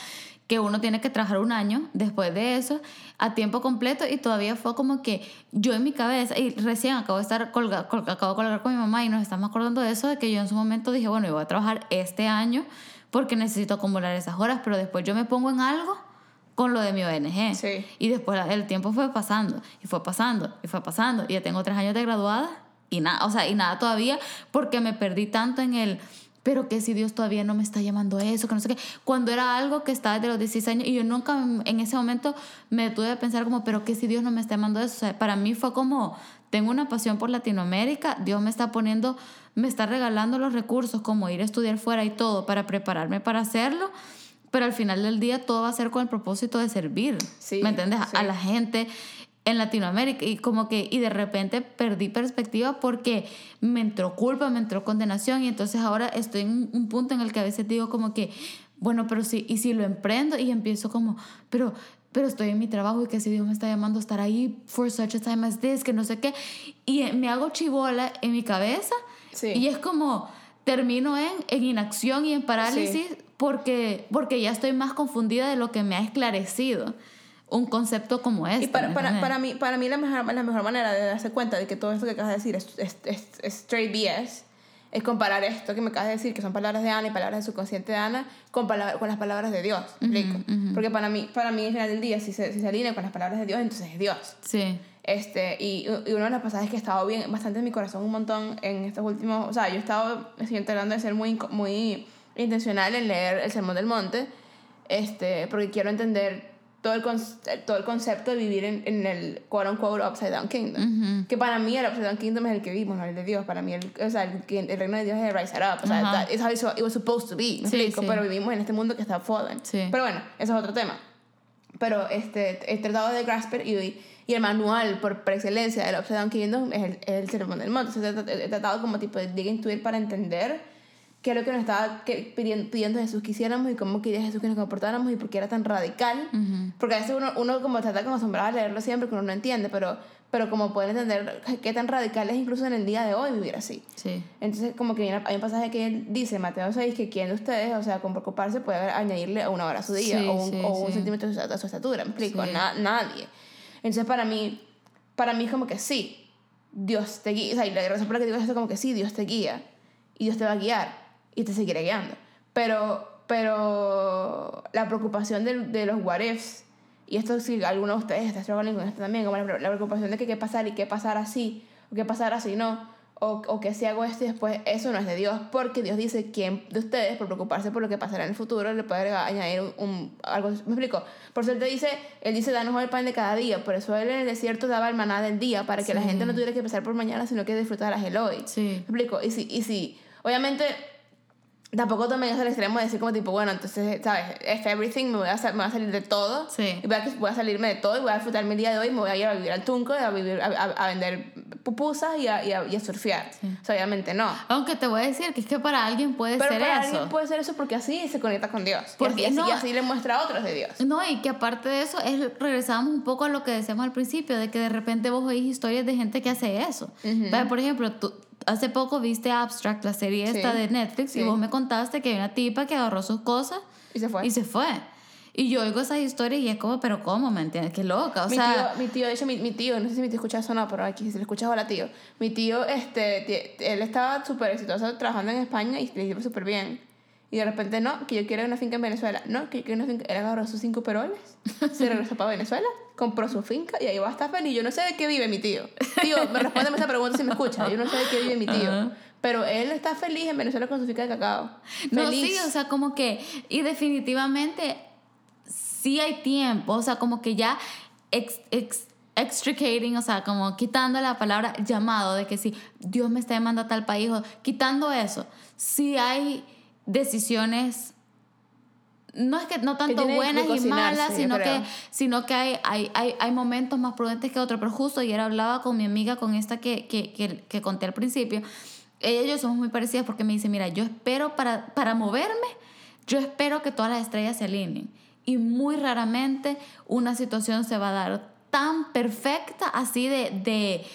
que uno tiene que trabajar un año después de eso a tiempo completo y todavía fue como que yo en mi cabeza, y recién acabo de estar colga, colga- acabo de colgar con mi mamá y nos estamos acordando de eso, de que yo en su momento dije, bueno, yo voy a trabajar este año porque necesito acumular esas horas, pero después yo me pongo en algo con lo de mi ONG. Sí. Y después el tiempo fue pasando, y fue pasando, y fue pasando. Y ya tengo tres años de graduada y nada, o sea, y nada todavía porque me perdí tanto en el, pero que si Dios todavía no me está llamando a eso, que no sé qué. Cuando era algo que estaba desde los 16 años y yo nunca en ese momento me detuve a pensar como, pero que si Dios no me está llamando a eso. O sea, para mí fue como, tengo una pasión por Latinoamérica, Dios me está poniendo, me está regalando los recursos como ir a estudiar fuera y todo para prepararme para hacerlo. Pero al final del día todo va a ser con el propósito de servir. Sí, ¿Me entiendes? A- A sí. la gente en Latinoamérica y como que y de repente perdí perspectiva porque me entró culpa, me entró condenación y entonces ahora estoy en un- un punto en el que a veces digo como que bueno, pero sí y si lo emprendo y empiezo como, pero pero estoy en mi trabajo y que si Dios me está llamando a estar ahí for such a time as this, que no sé qué y me hago chivola en mi cabeza Sí. y es como termino en, en inacción y en parálisis porque, porque ya estoy más confundida de lo que me ha esclarecido un concepto como este. Y para, ¿me para, para mí, para mí la, mejor, la mejor manera de darse cuenta de que todo esto que acabas de decir es, es, es, es straight BS es comparar esto que me acabas de decir, que son palabras de Ana y palabras de subconsciente de Ana, con, palabra- con las palabras de Dios. ¿me explico? Porque para mí, para mí, al final del día, si se, si se alinea con las palabras de Dios, entonces es Dios. Sí, Este, y, y uno de los pasajes que ha estado bien, bastante en mi corazón un montón en estos últimos, o sea, yo he estado, me estoy tratando de ser muy, muy intencional en leer el Sermón del Monte, este, porque quiero entender todo el, todo el concepto de vivir en, en el quote unquote upside down kingdom. Que para mí el upside down kingdom es el que vivimos, no el de Dios. Para mí el, o sea, el, el reino de Dios es el rise up. O sea, Ajá. that is how it was supposed to be. ¿me Sí, explico? sí. Pero vivimos en este mundo que está fallen. Sí. Pero bueno, eso es otro tema. Pero este, he tratado de grasper y, y el manual por, por excelencia del Upside Down Kingdom es el, es el Sermón del Monte. Entonces, he tratado como tipo de dig into it para entender qué es lo que nos estaba que- pidiendo, pidiendo Jesús que hiciéramos y cómo quería Jesús que nos comportáramos y por qué era tan radical. Porque a veces uno, uno como trata como acostumbrado a leerlo siempre, que uno no entiende, pero, pero como pueden entender qué tan radical es incluso en el día de hoy vivir así. sí. Entonces, como que hay una- hay un pasaje que él dice, Mateo 6, que quien de ustedes, o sea, con preocuparse puede añadirle una hora a su día Sí, o un, sí, o un centímetro a su- estatura, ¿me explico? Na- nadie. Entonces, para mí, para mí es como que sí, Dios te guía, o sea, y la razón por la que digo esto es como que sí, Dios te guía y Dios te va a guiar y te seguirá guiando. Pero, pero la preocupación de, de los what ifs, y esto si alguno de ustedes está struggling con esto también, como la, la preocupación de que qué pasar y qué pasar así, o qué pasará si no, o, o que si hago esto y después eso no es de Dios, porque Dios dice quién de ustedes, por preocuparse por lo que pasará en el futuro, le puede agregar- añadir un, un- algo, me explico, por eso él te dice, él dice, danos el pan de cada día, por eso él en el desierto daba el maná del día, para que la Sí. gente no tuviera que pasar por mañana, sino que disfrutara el hoy. Sí. ¿Me explico? Y si, y si, obviamente, tampoco también es al extremo de decir como tipo, bueno, entonces, ¿sabes? If everything, me voy a, me voy a salir de todo. Sí. Y voy a, voy a salirme de todo y voy a disfrutar mi día de hoy y me voy a ir a vivir al tunco, a, vivir, a, a- vender pupusas y a, y a, y surfear. O sea, obviamente no. Aunque te voy a decir que es que para alguien puede Pero ser para eso. alguien puede ser eso porque así se conecta con Dios. Porque y, así, no- y así le muestra a otros de Dios. No, y que aparte de eso, es, regresamos un poco a lo que decíamos al principio, de que de repente vos oís historias de gente que hace eso. Vaya, Por ejemplo, tú hace poco viste Abstract, la serie esta Sí. de Netflix, Sí. y vos me contaste que hay una tipa que agarró sus cosas Y se fue. y se fue. Y yo oigo esas historias y es como, pero ¿cómo? ¿Me entiendes? Qué loca. O mi, sea, tío, mi tío, de hecho, mi, mi tío, no sé si mi tío escucha eso o no, pero aquí si le escuchas, hola tío. Mi tío, este, él estaba súper exitoso trabajando en España y le iba súper bien. Y de repente, no, que yo quiero una finca en Venezuela. No, que yo quiero una finca. Él agarró sus cinco peroles, [LAUGHS] se regresó para Venezuela, compró su finca y ahí va a estar feliz. Yo no sé de qué vive mi tío. Tío, me respóndeme esa pregunta si me escucha. Yo no sé de qué vive mi tío. Ajá. Pero él está feliz en Venezuela con su finca de cacao. No, Feliz. sí, o sea, como que, y definitivamente sí hay tiempo, o sea, como que ya ex, ex- extricating, o sea, como quitando la palabra llamado, de que si Dios me está llamando a tal país, o quitando eso, sí hay decisiones, no es que no tanto que buenas y malas, sino que, sino que hay, hay, hay, hay momentos más prudentes que otros, pero justo ayer hablaba con mi amiga, con esta que, que, que, que conté al principio, ella y yo somos muy parecidas porque me dice, mira, yo espero para, para moverme, yo espero que todas las estrellas se alineen. Y muy raramente una situación se va a dar tan perfecta así de, de,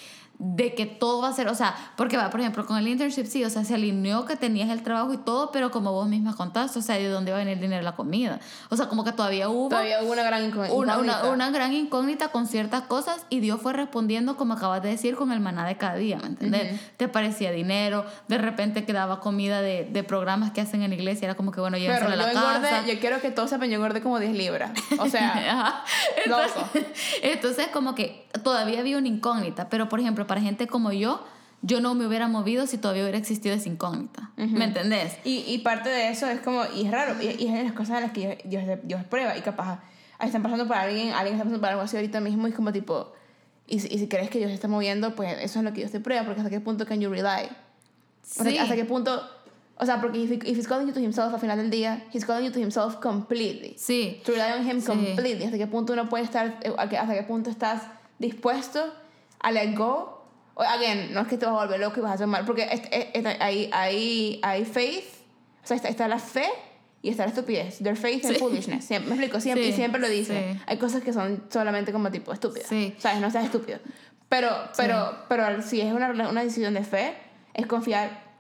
de que todo va a ser, o sea, porque va, por ejemplo, con el internship sí, o sea, se alineó que tenías el trabajo y todo, pero como vos misma contaste, o sea, de dónde va a venir el dinero la comida. O sea, como que todavía hubo Todavía hubo una gran incó- una, una, incógnita. una gran incógnita con ciertas cosas y Dios fue respondiendo, como acabas de decir, con el maná de cada día, ¿me entiendes? Te parecía dinero, de repente quedaba comida de, de programas que hacen en la iglesia, era como que, bueno, llévenselo a yo la casa. engordé, yo quiero que todos sepan, yo engordé como 10 libras. O sea, [LAUGHS] loco. Entonces, [LAUGHS] entonces, como que todavía había una incógnita, pero por ejemplo, para gente como yo, yo no me hubiera movido si todavía hubiera existido esa incógnita. ¿Me entendés? Y, y parte de eso es como, y es raro, y, y es de las cosas en las que Dios, Dios, Dios prueba, y capaz están pasando por alguien, alguien está pasando por algo así ahorita mismo, y es como tipo, y, y si crees que Dios se está moviendo, pues eso es lo que Dios te prueba, porque hasta qué punto can you rely. O sea, Sí. hasta qué punto, o sea, porque if, if he's calling you to himself al final del día, he's calling you to himself completely. Sí. To rely on him Sí. completely. Hasta qué punto uno puede estar, eh, a hasta qué punto estás dispuesto a let go. Again, no es que te vas a volver loco y vas a hacer mal, porque es- es- es- hay, hay, hay faith, o sea, está, está la fe y está la estupidez. Their faith and Sí. foolishness. Siempre, me explico, siempre, Sí, y siempre lo dice. sí. Hay cosas que son solamente como tipo estúpidas. Sí. ¿Sabes? No seas estúpido. Pero, pero, pero si es una, una decisión de fe, es confiar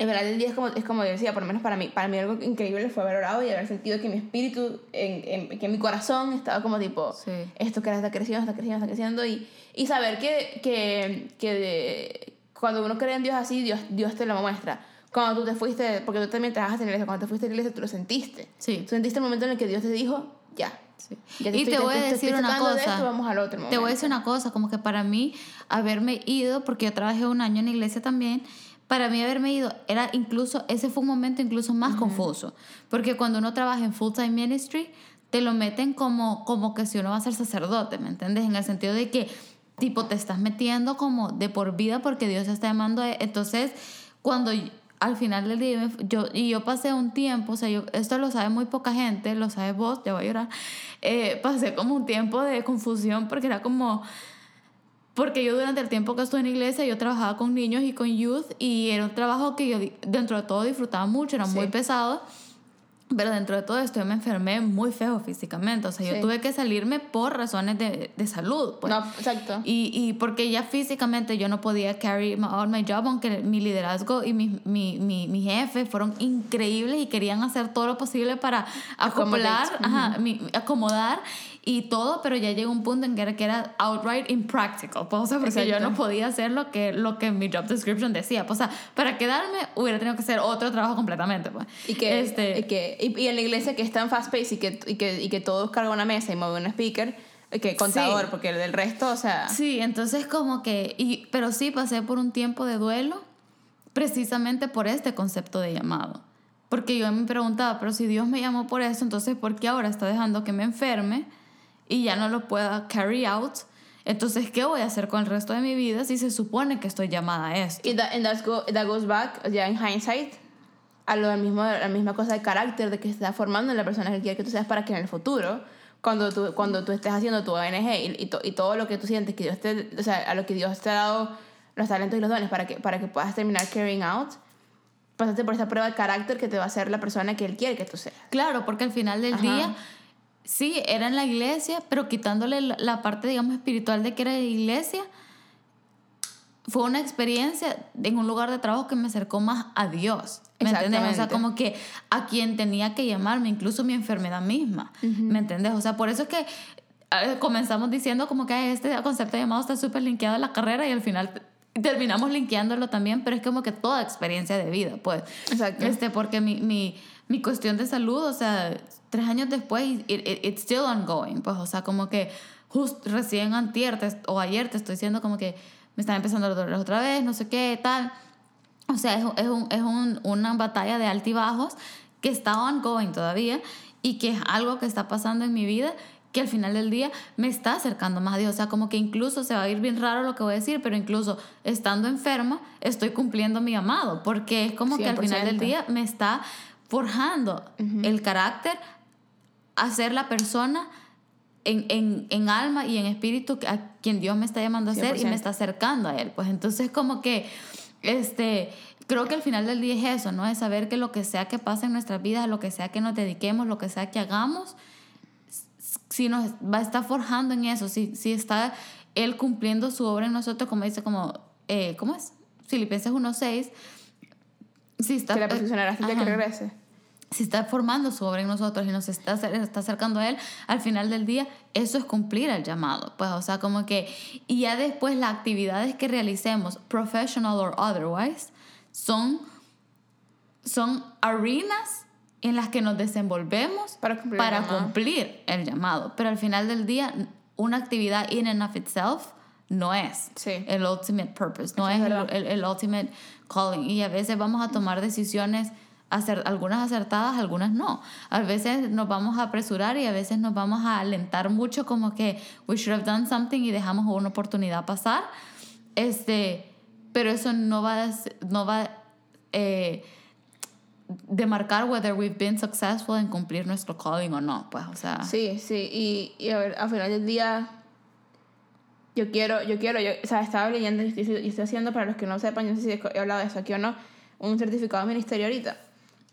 en verdad el día es como, es como yo decía, por lo menos para mí, para mí algo increíble fue haber orado y haber sentido que mi espíritu, en, en- que mi corazón estaba como tipo, Sí. esto que está creciendo, está creciendo, está creciendo y, y saber que, que, que de- cuando uno cree en Dios así, Dios, Dios te lo muestra. Cuando tú te fuiste, porque tú también trabajas en la iglesia, cuando te fuiste a la iglesia tú lo sentiste. Sí. Tú sentiste el momento en el que Dios te dijo, ya. Sí. Y te voy a decir una sacando de cosa. esto, vamos al otro Te voy a decir una cosa, como que para mí haberme ido, porque yo trabajé un año en la iglesia también, para mí haberme ido era incluso, ese fue un momento incluso más confuso, porque cuando uno trabaja en full time ministry, te lo meten como, como que si uno va a ser sacerdote, ¿me entiendes? En el sentido de que, tipo, te estás metiendo como de por vida porque Dios te está llamando. a- Entonces, cuando al final del día, yo, y yo pasé un tiempo, o sea, yo, esto lo sabe muy poca gente, lo sabes vos, ya voy a llorar, eh, pasé como un tiempo de confusión porque era como, porque yo durante el tiempo que estuve en la iglesia, yo trabajaba con niños y con youth y era un trabajo que yo dentro de todo disfrutaba mucho, era muy Sí. pesado. Pero dentro de todo esto yo me enfermé muy feo físicamente. O sea, yo Sí. tuve que salirme por razones de, de salud. Pues. No, exacto. Y, y porque ya físicamente yo no podía carry on my job, aunque mi liderazgo y mi, mi, mi, mi jefe fueron increíbles y querían hacer todo lo posible para Accommodate. ajá, mi- acomodar y todo, pero ya llegó un punto en que era, que era outright impractical. Pues, o sea, porque yo Exacto. no podía hacer lo que, lo que mi job description decía. Pues, o sea, para quedarme hubiera tenido que hacer otro trabajo completamente. Pues. Y que, este, y, que y, y en la iglesia que es tan fast paced y que, y que, y que todos cargan una mesa y mueven un speaker, que contador, Sí. porque el del resto, o sea, Sí, entonces como que, y, pero sí pasé por un tiempo de duelo precisamente por este concepto de llamado. Porque yo me preguntaba, pero si Dios me llamó por eso, entonces ¿por qué ahora está dejando que me enferme y ya no lo pueda carry out? Entonces, ¿qué voy a hacer con el resto de mi vida si se supone que estoy llamada a esto? y that, and that's go- that goes back, ya en hindsight, a lo mismo, la misma cosa de carácter, de que se está formando en la persona que quiere que tú seas para que en el futuro, cuando tú, cuando tú estés haciendo tu ONG y, y, to- y todo lo que tú sientes que Dios te, o sea, a lo que Dios te ha dado los talentos y los dones para que, para que puedas terminar carrying out, pasaste por esa prueba de carácter que te va a hacer la persona que Él quiere que tú seas. Claro, porque al final del Ajá. día, sí, era en la iglesia, pero quitándole la, parte, digamos, espiritual de que era de iglesia, fue una experiencia en un lugar de trabajo que me acercó más a Dios. ¿Me entiendes? O sea, como que a quien tenía que llamarme, incluso mi enfermedad misma. ¿Me entiendes? O sea, por eso es que comenzamos diciendo como que "Ay, este concepto de llamado está súper linkeado a la carrera y al final terminamos linkeándolo también, pero es como que toda experiencia de vida, pues. Exacto. Este, porque mi, mi, mi cuestión de salud, o sea, tres años después, it, it- it's still ongoing, pues, o sea, como que just recién antier te- o ayer te estoy diciendo como que me están empezando los dolores otra vez, no sé qué, tal. O sea, es, es, un, es un- una batalla de altibajos que está ongoing todavía y que es algo que está pasando en mi vida que al final del día me está acercando más a Dios. O sea, como que incluso se va a ir bien raro lo que voy a decir, pero incluso estando enferma estoy cumpliendo mi llamado, porque es como que al final del 100%. día me está forjando el carácter a ser la persona en, en, en alma y en espíritu a quien Dios me está llamando a ser y 100%. me está acercando a Él. Pues entonces como que, este, creo que al final del día es eso, ¿no? Es saber que lo que sea que pase en nuestras vidas, lo que sea que nos dediquemos, lo que sea que hagamos, si nos va a estar forjando en eso, si, si está Él cumpliendo su obra en nosotros, como dice, como, eh, ¿cómo es? Filipenses 1.6. Si está, Que la hasta que regrese. Si está formando su obra en nosotros y nos está, está acercando a Él, al final del día, eso es cumplir el llamado. Pues, o sea, como que, y ya después las actividades que realicemos, professional or otherwise, son, son arenas en las que nos desenvolvemos Para cumplir el para llamado. cumplir el llamado. Pero al final del día, una actividad in and of itself no es Sí. el ultimate purpose, no Eso es es el, verdad. el- el ultimate calling. Y a veces vamos a tomar decisiones, acer- algunas acertadas, algunas no. A veces nos vamos a apresurar y a veces nos vamos a alentar mucho como que we should have done something y dejamos una oportunidad pasar. Este, pero eso no va a, no va eh, demarcar whether we've been successful en cumplir nuestro calling o no. Pues, o sea, Sí, sí, y, y a ver, al final del día, yo quiero, yo quiero, yo, o sea, estaba leyendo y estoy, estoy haciendo, para los que no sepan, yo no sé si he hablado de eso aquí o no, un certificado de ministerio ahorita.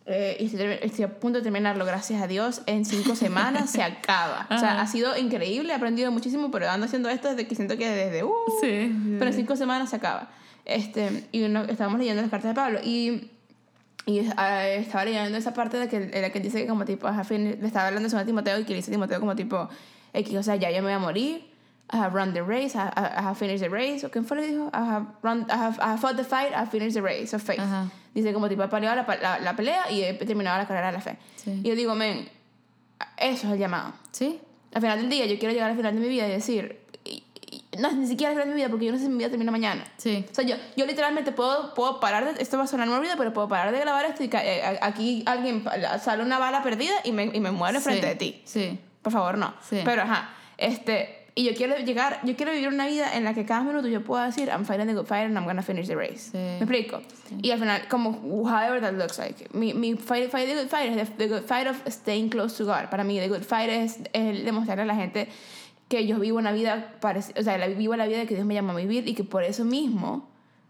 Eh, y estoy, estoy a punto de terminarlo, gracias a Dios, en cinco [LAUGHS] semanas se acaba. O sea, Ajá. ha sido increíble, he aprendido muchísimo, pero ando haciendo esto desde que siento que desde... Uh, sí. pero en cinco semanas se acaba. Este, y uno, estábamos leyendo las cartas de Pablo y, y ah, estaba leyendo esa parte de que, en la que dice que como tipo, a fin, le estaba hablando eso a Timoteo y que le dice a Timoteo como tipo, X, o sea, ya yo me voy a morir, I have run the race, I, I, I have finished the race, o quién fue lo que dijo, I have, run, I have, I have fought the fight, I have finished the race of faith. Ajá. Dice como tipo, he peleado la, la, la pelea y he terminado la carrera de la fe. Sí. Y yo digo, men, eso es el llamado Sí. al final del día yo quiero llegar al final de mi vida y decir, y- y- no, ni siquiera al final de mi vida porque yo no sé si mi vida termina mañana. Sí. O sea, yo, yo literalmente puedo, puedo parar de, esto va a sonar morbida, pero puedo parar de grabar esto y eh, aquí alguien sale una bala perdida y me, y me muere frente Sí. de ti. Sí. Por favor, no. Sí. Pero ajá, este, y yo quiero llegar, yo quiero vivir una vida en la que cada minuto yo pueda decir, I'm fighting the good fight and I'm gonna finish the race. Sí. ¿Me explico? Y al final, como, however that looks like. Mi, mi fight, fight the good fight es the, the good fight of staying close to God. Para mí, the good fight es el demostrarle a la gente que yo vivo una vida, o sea, vivo la vida que Dios me llama a vivir y que por eso mismo,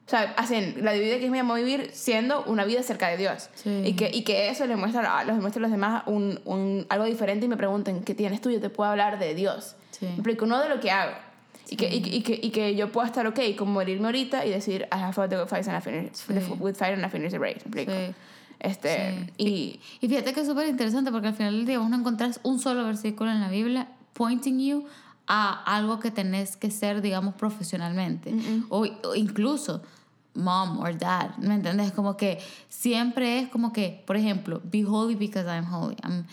o sea, hacen la vida que Dios me llamó a vivir siendo una vida cerca de Dios. Sí. Y, que, y que eso le muestra a los, muestra a los demás un, un, algo diferente y me pregunten, ¿qué tienes tú? Yo te puedo hablar de Dios. Sí. Me explico, no de lo que hago. Y, que, y, y, que, y que yo pueda estar ok con morirme ahorita y decir, I have fought the good fight and I finished, Sí. the good fight and I finished the race. ¿Me? Sí. Este, y Y fíjate que es súper interesante porque al final del día vos no encontrás un solo versículo en la Biblia pointing you a algo que tenés que ser, digamos, profesionalmente. o, o incluso mom or dad, ¿me entiendes? Como que siempre es como que, por ejemplo, be holy because I'm holy. I'm-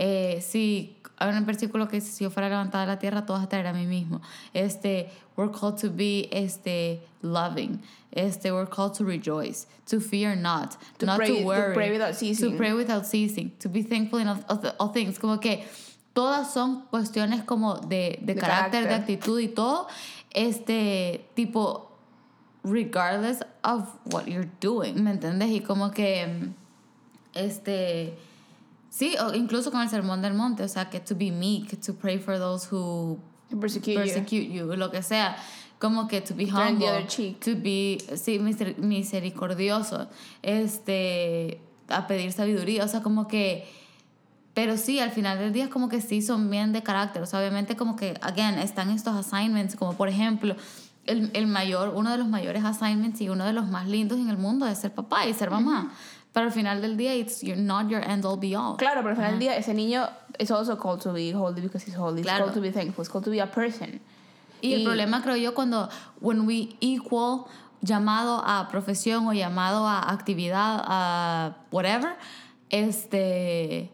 Eh, sí, hay un versículo que dice, si yo fuera levantada de la tierra, a traer a mí mismo. Este, we're called to be este, loving. Este, we're called to rejoice, to fear not, To not pray- to to worry. pray without ceasing. To pray without ceasing, to be thankful in all, all- things. Como que todas son cuestiones como de, de, De carácter, de carácter. actitud y todo. Este, tipo, regardless of what you're doing, ¿me entiendes? Y como que, este, sí, o incluso con el sermón del monte, o sea, que to be meek, to pray for those who To persecute, you. persecute you, lo que sea, como que to be the humble, other cheek. to be, sí, miser- misericordioso, este, a pedir sabiduría, o sea, como que, pero sí, al final del día es como que sí son bien de carácter, o sea, obviamente como que, again, están estos assignments, como por ejemplo, el, el mayor, uno de los mayores assignments y uno de los más lindos en el mundo es ser papá y ser mamá. Pero al final del día, it's you're not your end all be all. Claro, pero al final del día, ese niño is also called to be holy because he's holy. Claro. It's called to be thankful. It's called to be a person. Y, el problema creo yo cuando when we equal llamado a profesión o llamado a actividad a whatever, este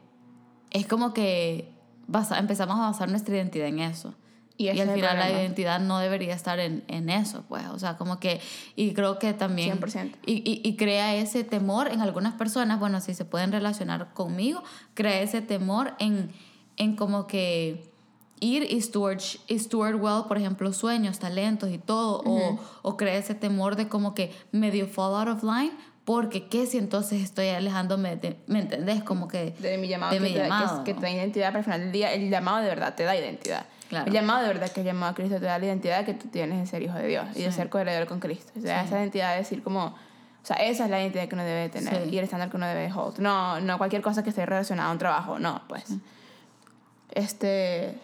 es como que basa- empezamos a basar nuestra identidad en eso. Y Y, al final la identidad no debería estar en, en eso, pues. O sea, como que, y creo que también... 100%. Y, y, y crea ese temor en algunas personas, bueno, si se pueden relacionar conmigo, crea ese temor en, en como que ir y steward, y steward well, por ejemplo, sueños, talentos y todo, o, o crea ese temor de como que medio fall out of line, porque qué si entonces estoy alejándome de, ¿me entendés? Como que... de mi llamado, de que, mi te, que- llamado. que, te da identidad, pero al final del día el llamado de verdad te da identidad. Claro. El llamado de verdad que el llamado a Cristo te da la identidad que tú tienes de ser hijo de Dios y de Sí. ser coheredero con Cristo. O sea, Sí. esa identidad de decir como, o sea, esa es la identidad que uno debe tener Sí. y el estándar que uno debe hold. No, no cualquier cosa que esté relacionada a un trabajo, no, pues. Este,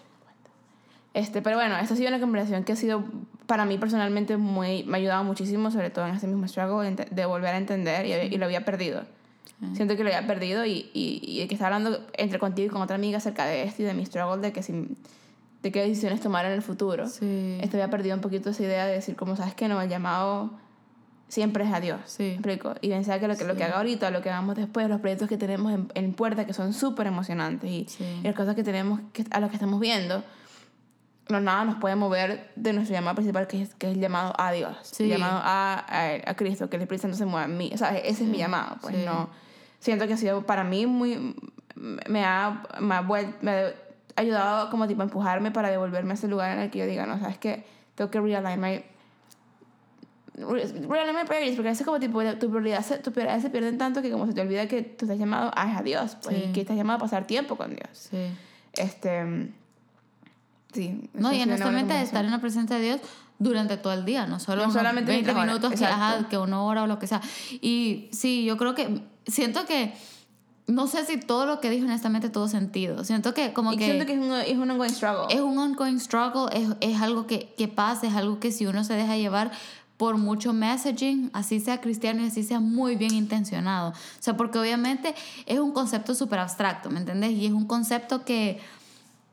este, pero bueno, esta ha sido una conversación que ha sido para mí personalmente muy, me ha ayudado muchísimo, sobre todo en este mismo struggle, de, volver a entender y, y lo había perdido. Siento que lo había perdido y, y, y que estaba hablando entre contigo y con otra amiga acerca de esto y de mi struggle, de que si, de qué decisiones tomar en el futuro. Sí. Esto había perdido un poquito esa idea de decir, como sabes que no, el llamado siempre es a Dios. Sí. ¿Me explico? Y pensar que lo que, lo que haga ahorita, lo que hagamos después, los proyectos que tenemos en, en puerta, que son súper emocionantes y, Sí. y las cosas que tenemos, que, a las que estamos viendo, no nada nos puede mover de nuestro llamado principal, que es, que es el llamado a Dios, Sí. el llamado a, a, a Cristo, que el Espíritu Santo se mueva en mí. O sea, ese es mi llamado, pues Sí. no. Siento que ha sido para mí muy. Me ha, me ha, vuel- me ha ayudado como tipo a empujarme para devolverme a ese lugar en el que yo diga, no, sabes que tengo que realign my. Realign my priorities, porque a veces como tipo tu prioridad, se, tu prioridad se pierden tanto que como se te olvida que tú estás llamado a, a Dios, pues, Sí. y que estás llamado a pasar tiempo con Dios. Sí. Este. Sí. No, y honestamente estar en la presencia de Dios durante todo el día, no solo No solamente 20 mientras ora, minutos que, ajá, que una hora o lo que sea. Y sí, yo creo que siento que no sé si todo lo que dije honestamente tuvo sentido. Siento que como Y que siento que es un, es un ongoing struggle. es un ongoing struggle, es, es algo que, que pasa, es algo que si uno se deja llevar por mucho messaging, así sea cristiano y así sea muy bien intencionado. O sea, porque obviamente es un concepto súper abstracto, ¿me entiendes? Y es un concepto que,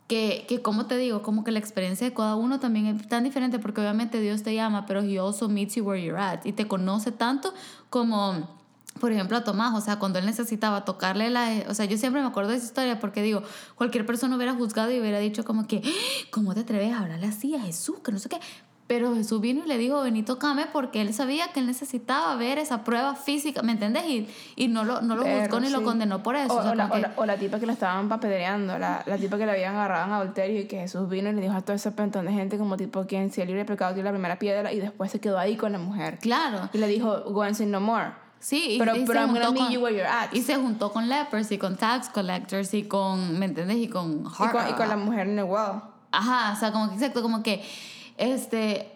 que, que, como te digo, como que la experiencia de cada uno también es tan diferente porque obviamente Dios te llama, pero He also meets you where you're at y te conoce tanto como, por ejemplo, a Tomás, o sea, cuando él necesitaba tocarle la... O sea, yo siempre me acuerdo de esa historia porque digo, cualquier persona hubiera juzgado y hubiera dicho como que, "¡Ah! ¿cómo te atreves a hablarle así a Jesús? Que no sé qué. Pero Jesús vino y le dijo, vení, tocame, porque él sabía que él necesitaba ver esa prueba física, ¿me entiendes? Y, y no lo, no lo Pero, juzgó ni lo sí. condenó por eso. O, o sea, o la, que- la, o la tipa que la estaban papedreando, la, la tipa que la habían agarrado en adulterio y que Jesús vino y le dijo a todo ese pentón de gente como tipo quien si el libre de pecado tiene la primera piedra y después se quedó ahí con la mujer. Claro. Y le dijo, go and sin no more. Sí, Pero- y pero I'm gonna meet you where you're at. Y se juntó con lepers y con tax collectors y con, ¿me entiendes? Y con Y con, y con la mujer en el well. Ajá, o sea, como que exacto, como que este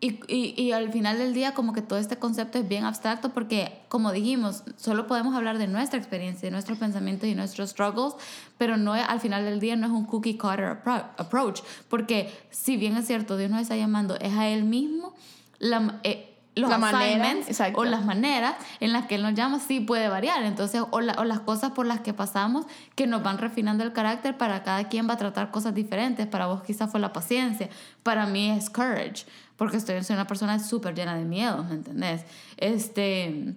y, y, y al final del día como que todo este concepto es bien abstracto porque como dijimos, solo podemos hablar de nuestra experiencia, de nuestros pensamientos y nuestros struggles, pero no al final del día no es un cookie cutter appro- approach, porque si bien es cierto, Dios nos está llamando es a él mismo la eh, los La manera, assignments exacto. o las maneras en las que Él nos llama sí puede variar. Entonces, o, la- o las cosas por las que pasamos que nos van refinando el carácter, para cada quien va a tratar cosas diferentes. Para vos quizás fue la paciencia, para mí es courage, porque estoy, soy una persona súper llena de miedo, ¿me entendés? Este,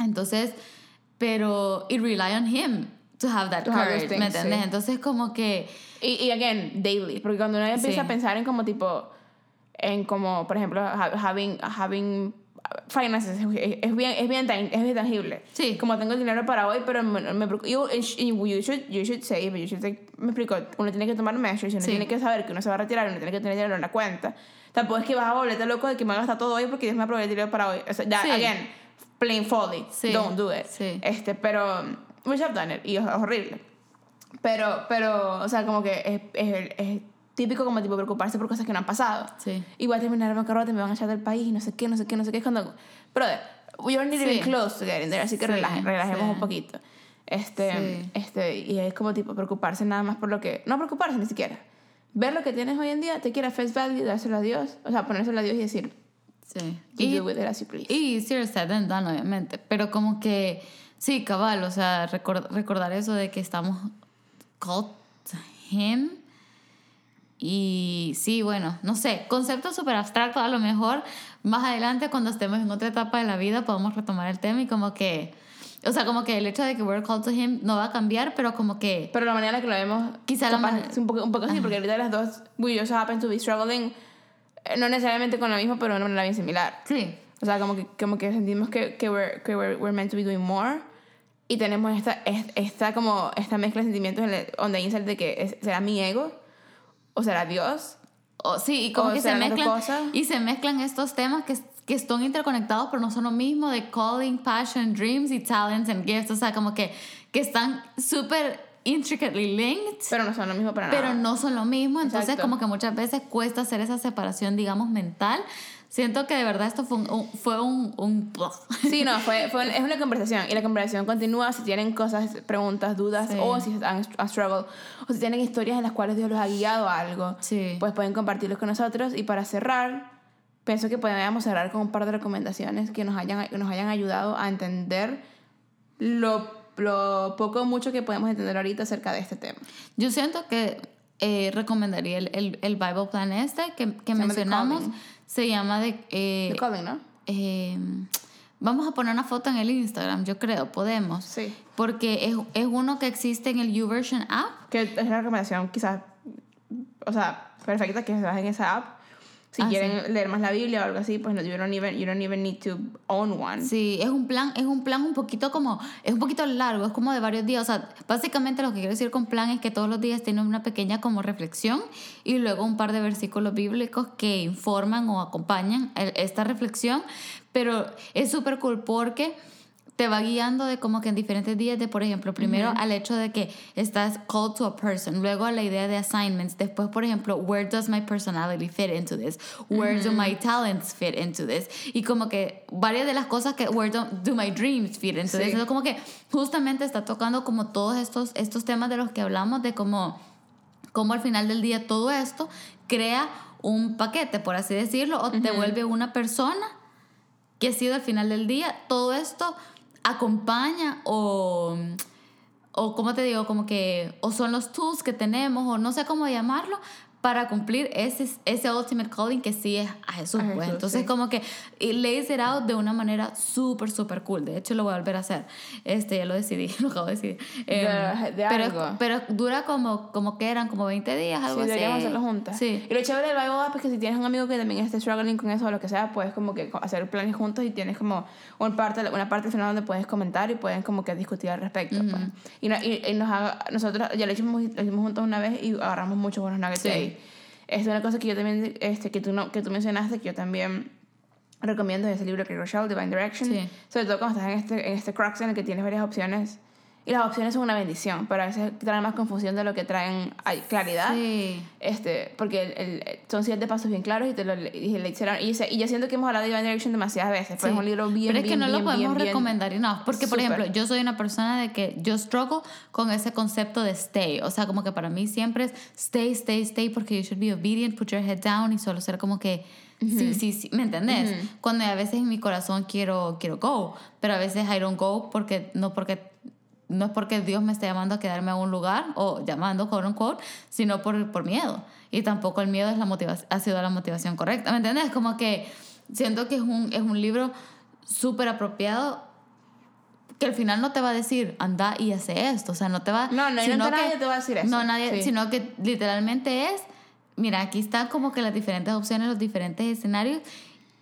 entonces, pero, y rely on Him. to have that To have those courage, ¿me things, entiendes? sí. Entonces como que Y, y again, daily. Porque cuando uno empieza Sí. a pensar en como tipo, en como, por ejemplo, ha- having, having finances, es bien, es bien, es bien tangible. Sí. Como tengo el dinero para hoy, pero me, me. You, you, should, you should say, but you should take- me explico, uno tiene que tomar measures, uno Sí. tiene que saber que uno se va a retirar, uno tiene que tener dinero en la cuenta. Tampoco es que vas a volverte loco de que me voy a gastar todo hoy porque Dios me aprobó el dinero para hoy. O sea, ya, Sí. again, plain folly. Sí. Don't do it. Sí. Este, pero, which I've done it, y es horrible. Pero, pero, o sea, como que es, es, es típico como tipo preocuparse por cosas que no han pasado. Sí. Y voy a terminar en bancarrota y me van a echar del país y no sé qué, no sé qué, no sé qué. Es cuando, brother, we are not Sí. even close to getting there, así que Sí, relaje- relajemos sí. un poquito. Este, Sí. este, y es como tipo preocuparse nada más por lo que, no preocuparse ni siquiera. Ver lo que tienes hoy en día, te quiere face value, dárselo a Dios, o sea, ponérselo a Dios y decir, sí. Y, do with it as you please. y easier said than done, obviamente, pero como que sí, cabal, o sea, recor- recordar eso de que estamos called to him y sí, bueno, no sé, concepto súper abstracto, a lo mejor más adelante cuando estemos en otra etapa de la vida podemos retomar el tema y como que, o sea, como que el hecho de que we're called to him no va a cambiar, pero como que, Pero la manera en la que lo vemos, Quizá la manera- es un poco, un poco así, porque ahorita las dos, we just happen to be struggling, eh, no necesariamente con lo mismo, pero de una manera bien similar. sí, O sea, como que, como que sentimos que, que, we're, que we're, we're meant to be doing more. Y tenemos esta, es- esta, como, esta mezcla de sentimientos en el- on the inside de que es- será mi ego o será Dios. O, sí, y como O que se mezclan y se mezclan estos temas que, que están interconectados, pero no son lo mismo de calling, passion, dreams y talents and gifts, o sea, como que, que están súper intricately linked, Pero no son lo mismo para nada. pero no son lo mismo, entonces Exacto. como que muchas veces cuesta hacer esa separación, digamos, mental. Siento que de verdad esto fue un, un- fue un, un Sí, no, fue, [LAUGHS] fue, es una conversación y la conversación continúa si tienen cosas, preguntas, dudas Sí. o si están a struggle o si tienen historias en las cuales Dios los ha guiado a algo. Sí. Pues pueden compartirlos con nosotros y para cerrar, pienso que podríamos cerrar con un par de recomendaciones que nos hayan, que nos hayan ayudado a entender lo, lo poco o mucho que podemos entender ahorita acerca de este tema. Yo siento que eh, recomendaría el, el, el Bible Plan este que, que mencionamos. Se llama de... eh, ¿no? eh, vamos a poner una foto en el Instagram, yo creo, podemos. Sí. Porque es, es uno que existe en el YouVersion app. Que es una recomendación quizás, o sea, perfecta que se bajen esa app. Si Ah, quieren leer más la Biblia o algo así, pues no, you don't even, you don't even need to own one. Sí, es un plan, es un plan un poquito como, es un poquito largo, es como de varios días. O sea, básicamente lo que quiero decir con plan es que todos los días tienen una pequeña como reflexión y luego un par de versículos bíblicos que informan o acompañan el- esta reflexión. Pero es súper cool porque te va guiando de como que en diferentes días de, por ejemplo, primero al hecho de que estás called to a person, luego a la idea de assignments, después, por ejemplo, where does my personality fit into this? Where do my talents fit into this? Y como que varias de las cosas que, where do, do my dreams fit into Sí. this? Entonces, como que justamente está tocando como todos estos, estos temas de los que hablamos, de cómo, cómo al final del día todo esto crea un paquete, por así decirlo, o te vuelve una persona que ha sido al final del día, todo esto acompaña o, o como te digo, como que, o son los tools que tenemos, o no sé cómo llamarlo, para cumplir ese, ese ultimate calling que sí es a Jesús. A pues. Jesús, Entonces, sí. como que lays it out de una manera súper, súper cool. De hecho, lo voy a volver a hacer. Este, ya lo decidí, [LAUGHS] lo acabo de decidir. De- Em, de pero, algo. pero dura como, como que eran, como 20 días, algo Sí, así. deberíamos hacerlo juntas. Sí. Y lo chévere del Bible App es que si tienes un amigo que también esté struggling con eso o lo que sea, puedes como que hacer planes juntos y tienes como una parte, una parte al final donde puedes comentar y pueden como que discutir al respecto. pues. Y, y- y nos haga- nosotros ya lo hicimos, lo hicimos juntos una vez y agarramos muchos buenos nuggets Sí. ahí. Es una cosa que yo también, este, que tú, no, que tú mencionaste, que yo también recomiendo es ese libro que Rochelle, Divine Direction. Sí. Sobre todo cuando estás en este, en este crux en el que tienes varias opciones. Y las opciones son una bendición, pero a veces traen más confusión de lo que traen claridad. Sí. Este, porque el, el- son siete pasos bien claros y te lo y le hicieron. Y, y yo siento que hemos hablado de Divine Direction demasiadas veces, pero Sí. es un libro bien, Pero es que bien, no bien, lo podemos bien, recomendar enough. Porque, por Súper. ejemplo, yo soy una persona de que yo struggle con ese concepto de stay. O sea, como que para mí siempre es stay, stay, stay, porque you should be obedient, put your head down y solo ser como que. Sí, sí, sí, ¿me entendés? Cuando a veces en mi corazón quiero, quiero go, pero a veces I don't go porque no porque no es porque Dios me esté llamando a quedarme a un lugar o llamando, quote unquote, sino por, por miedo. Y tampoco el miedo es la motiva- ha sido la motivación correcta. ¿Me entiendes? Como que siento que es un, es un libro súper apropiado que al final no te va a decir, anda y hace esto. O sea, no te va... No, no, sino no que- nadie te va a decir eso. No, nadie, Sí. sino que literalmente es, mira, aquí están como que las diferentes opciones, los diferentes escenarios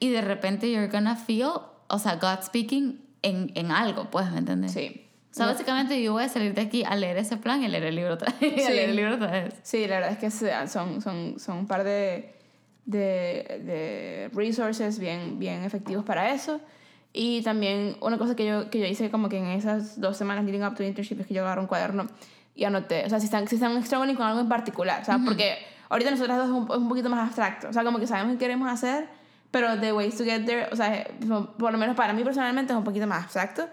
y de repente you're gonna feel, o sea, God speaking en, en algo, pues, ¿me entiendes? Sí. O sea, básicamente yo voy a salir de aquí a leer ese plan y a leer el libro otra [LAUGHS] vez. a Sí. leer el libro otra vez. Sí, la verdad es que son, son, son un par de, de, de resources bien, bien efectivos para eso. Y también una cosa que yo, que yo hice como que en esas dos semanas leading up to internship es que yo agarré un cuaderno y anoté, o sea, si están, si están struggling con algo en particular, o sea, porque ahorita nosotras dos es un, es un poquito más abstracto, o sea, como que sabemos qué queremos hacer, pero the ways to get there, o sea, por lo menos para mí personalmente es un poquito más abstracto,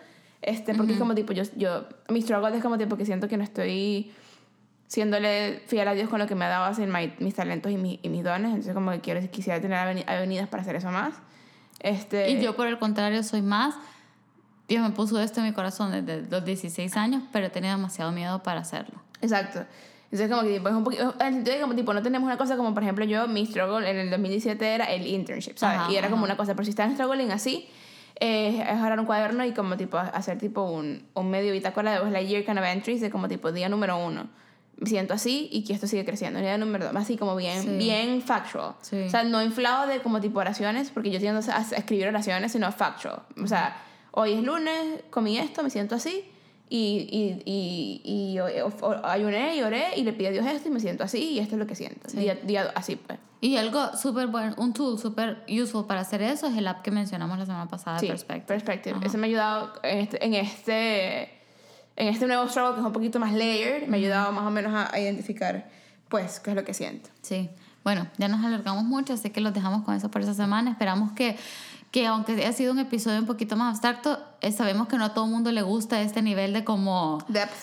este, porque es como tipo, yo, yo, mi struggle es como tipo que siento que no estoy siéndole fiel a Dios con lo que me ha dado así my- mis talentos y, mi- y mis dones. Entonces, como que quiero, quisiera tener aveni- avenidas para hacer eso más. Este, Y yo por el contrario soy más, Dios me puso esto en mi corazón desde los 16 años, pero tenido demasiado miedo para hacerlo. Exacto. Entonces, como que tipo, es un poquito. Como tipo, no tenemos una cosa como, por ejemplo, yo, mi struggle en el 2017 era el internship, ¿sabes? Ajá, y era como ajá. una cosa, pero si están struggling así, eh, es agarrar un cuaderno y como tipo hacer tipo un, un medio bitácora de la year kind of entries de como tipo día número uno. Me siento así y que esto sigue creciendo. Día número dos, así como bien, Sí. bien factual. Sí. O sea, no inflado de como tipo oraciones, porque yo tiendo a escribir oraciones, sino factual. O sea, hoy es lunes, comí esto, me siento así, y, y, y, y o- ayuné y oré y le pedí a Dios esto y me siento así, y esto es lo que siento. Sí. Día, día así, pues. Y algo súper bueno, un tool súper useful para hacer eso es el app que mencionamos la semana pasada, Sí, Perspective. Perspective. Eso me ha ayudado en este, en este, en este nuevo struggle que es un poquito más layered, me ha ayudado más o menos a, identificar, pues, qué es lo que siento. Sí, bueno, ya nos alargamos mucho, así que los dejamos con eso por esa semana. Esperamos que, que aunque haya sido un episodio un poquito más abstracto, eh, sabemos que no a todo el mundo le gusta este nivel de como... Depth.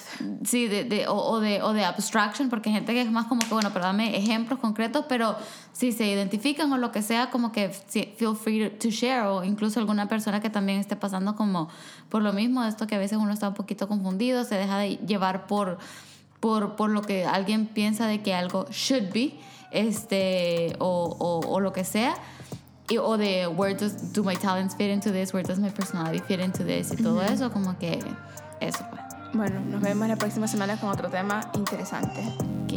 Sí, de, de, o, o de, o de abstraction, porque hay gente que es más como que, bueno, pero dame ejemplos concretos, pero si se identifican o lo que sea, como que feel free to share, o incluso alguna persona que también esté pasando como por lo mismo, esto que a veces uno está un poquito confundido, se deja de llevar por, por, por lo que alguien piensa de que algo should be, este, o, o, o lo que sea o de where does do my talents fit into this, where does my personality fit into this y todo uh -huh. eso, como que eso. Pues. Bueno, nos vemos la próxima semana con otro tema interesante. Ok,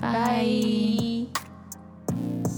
bye. bye.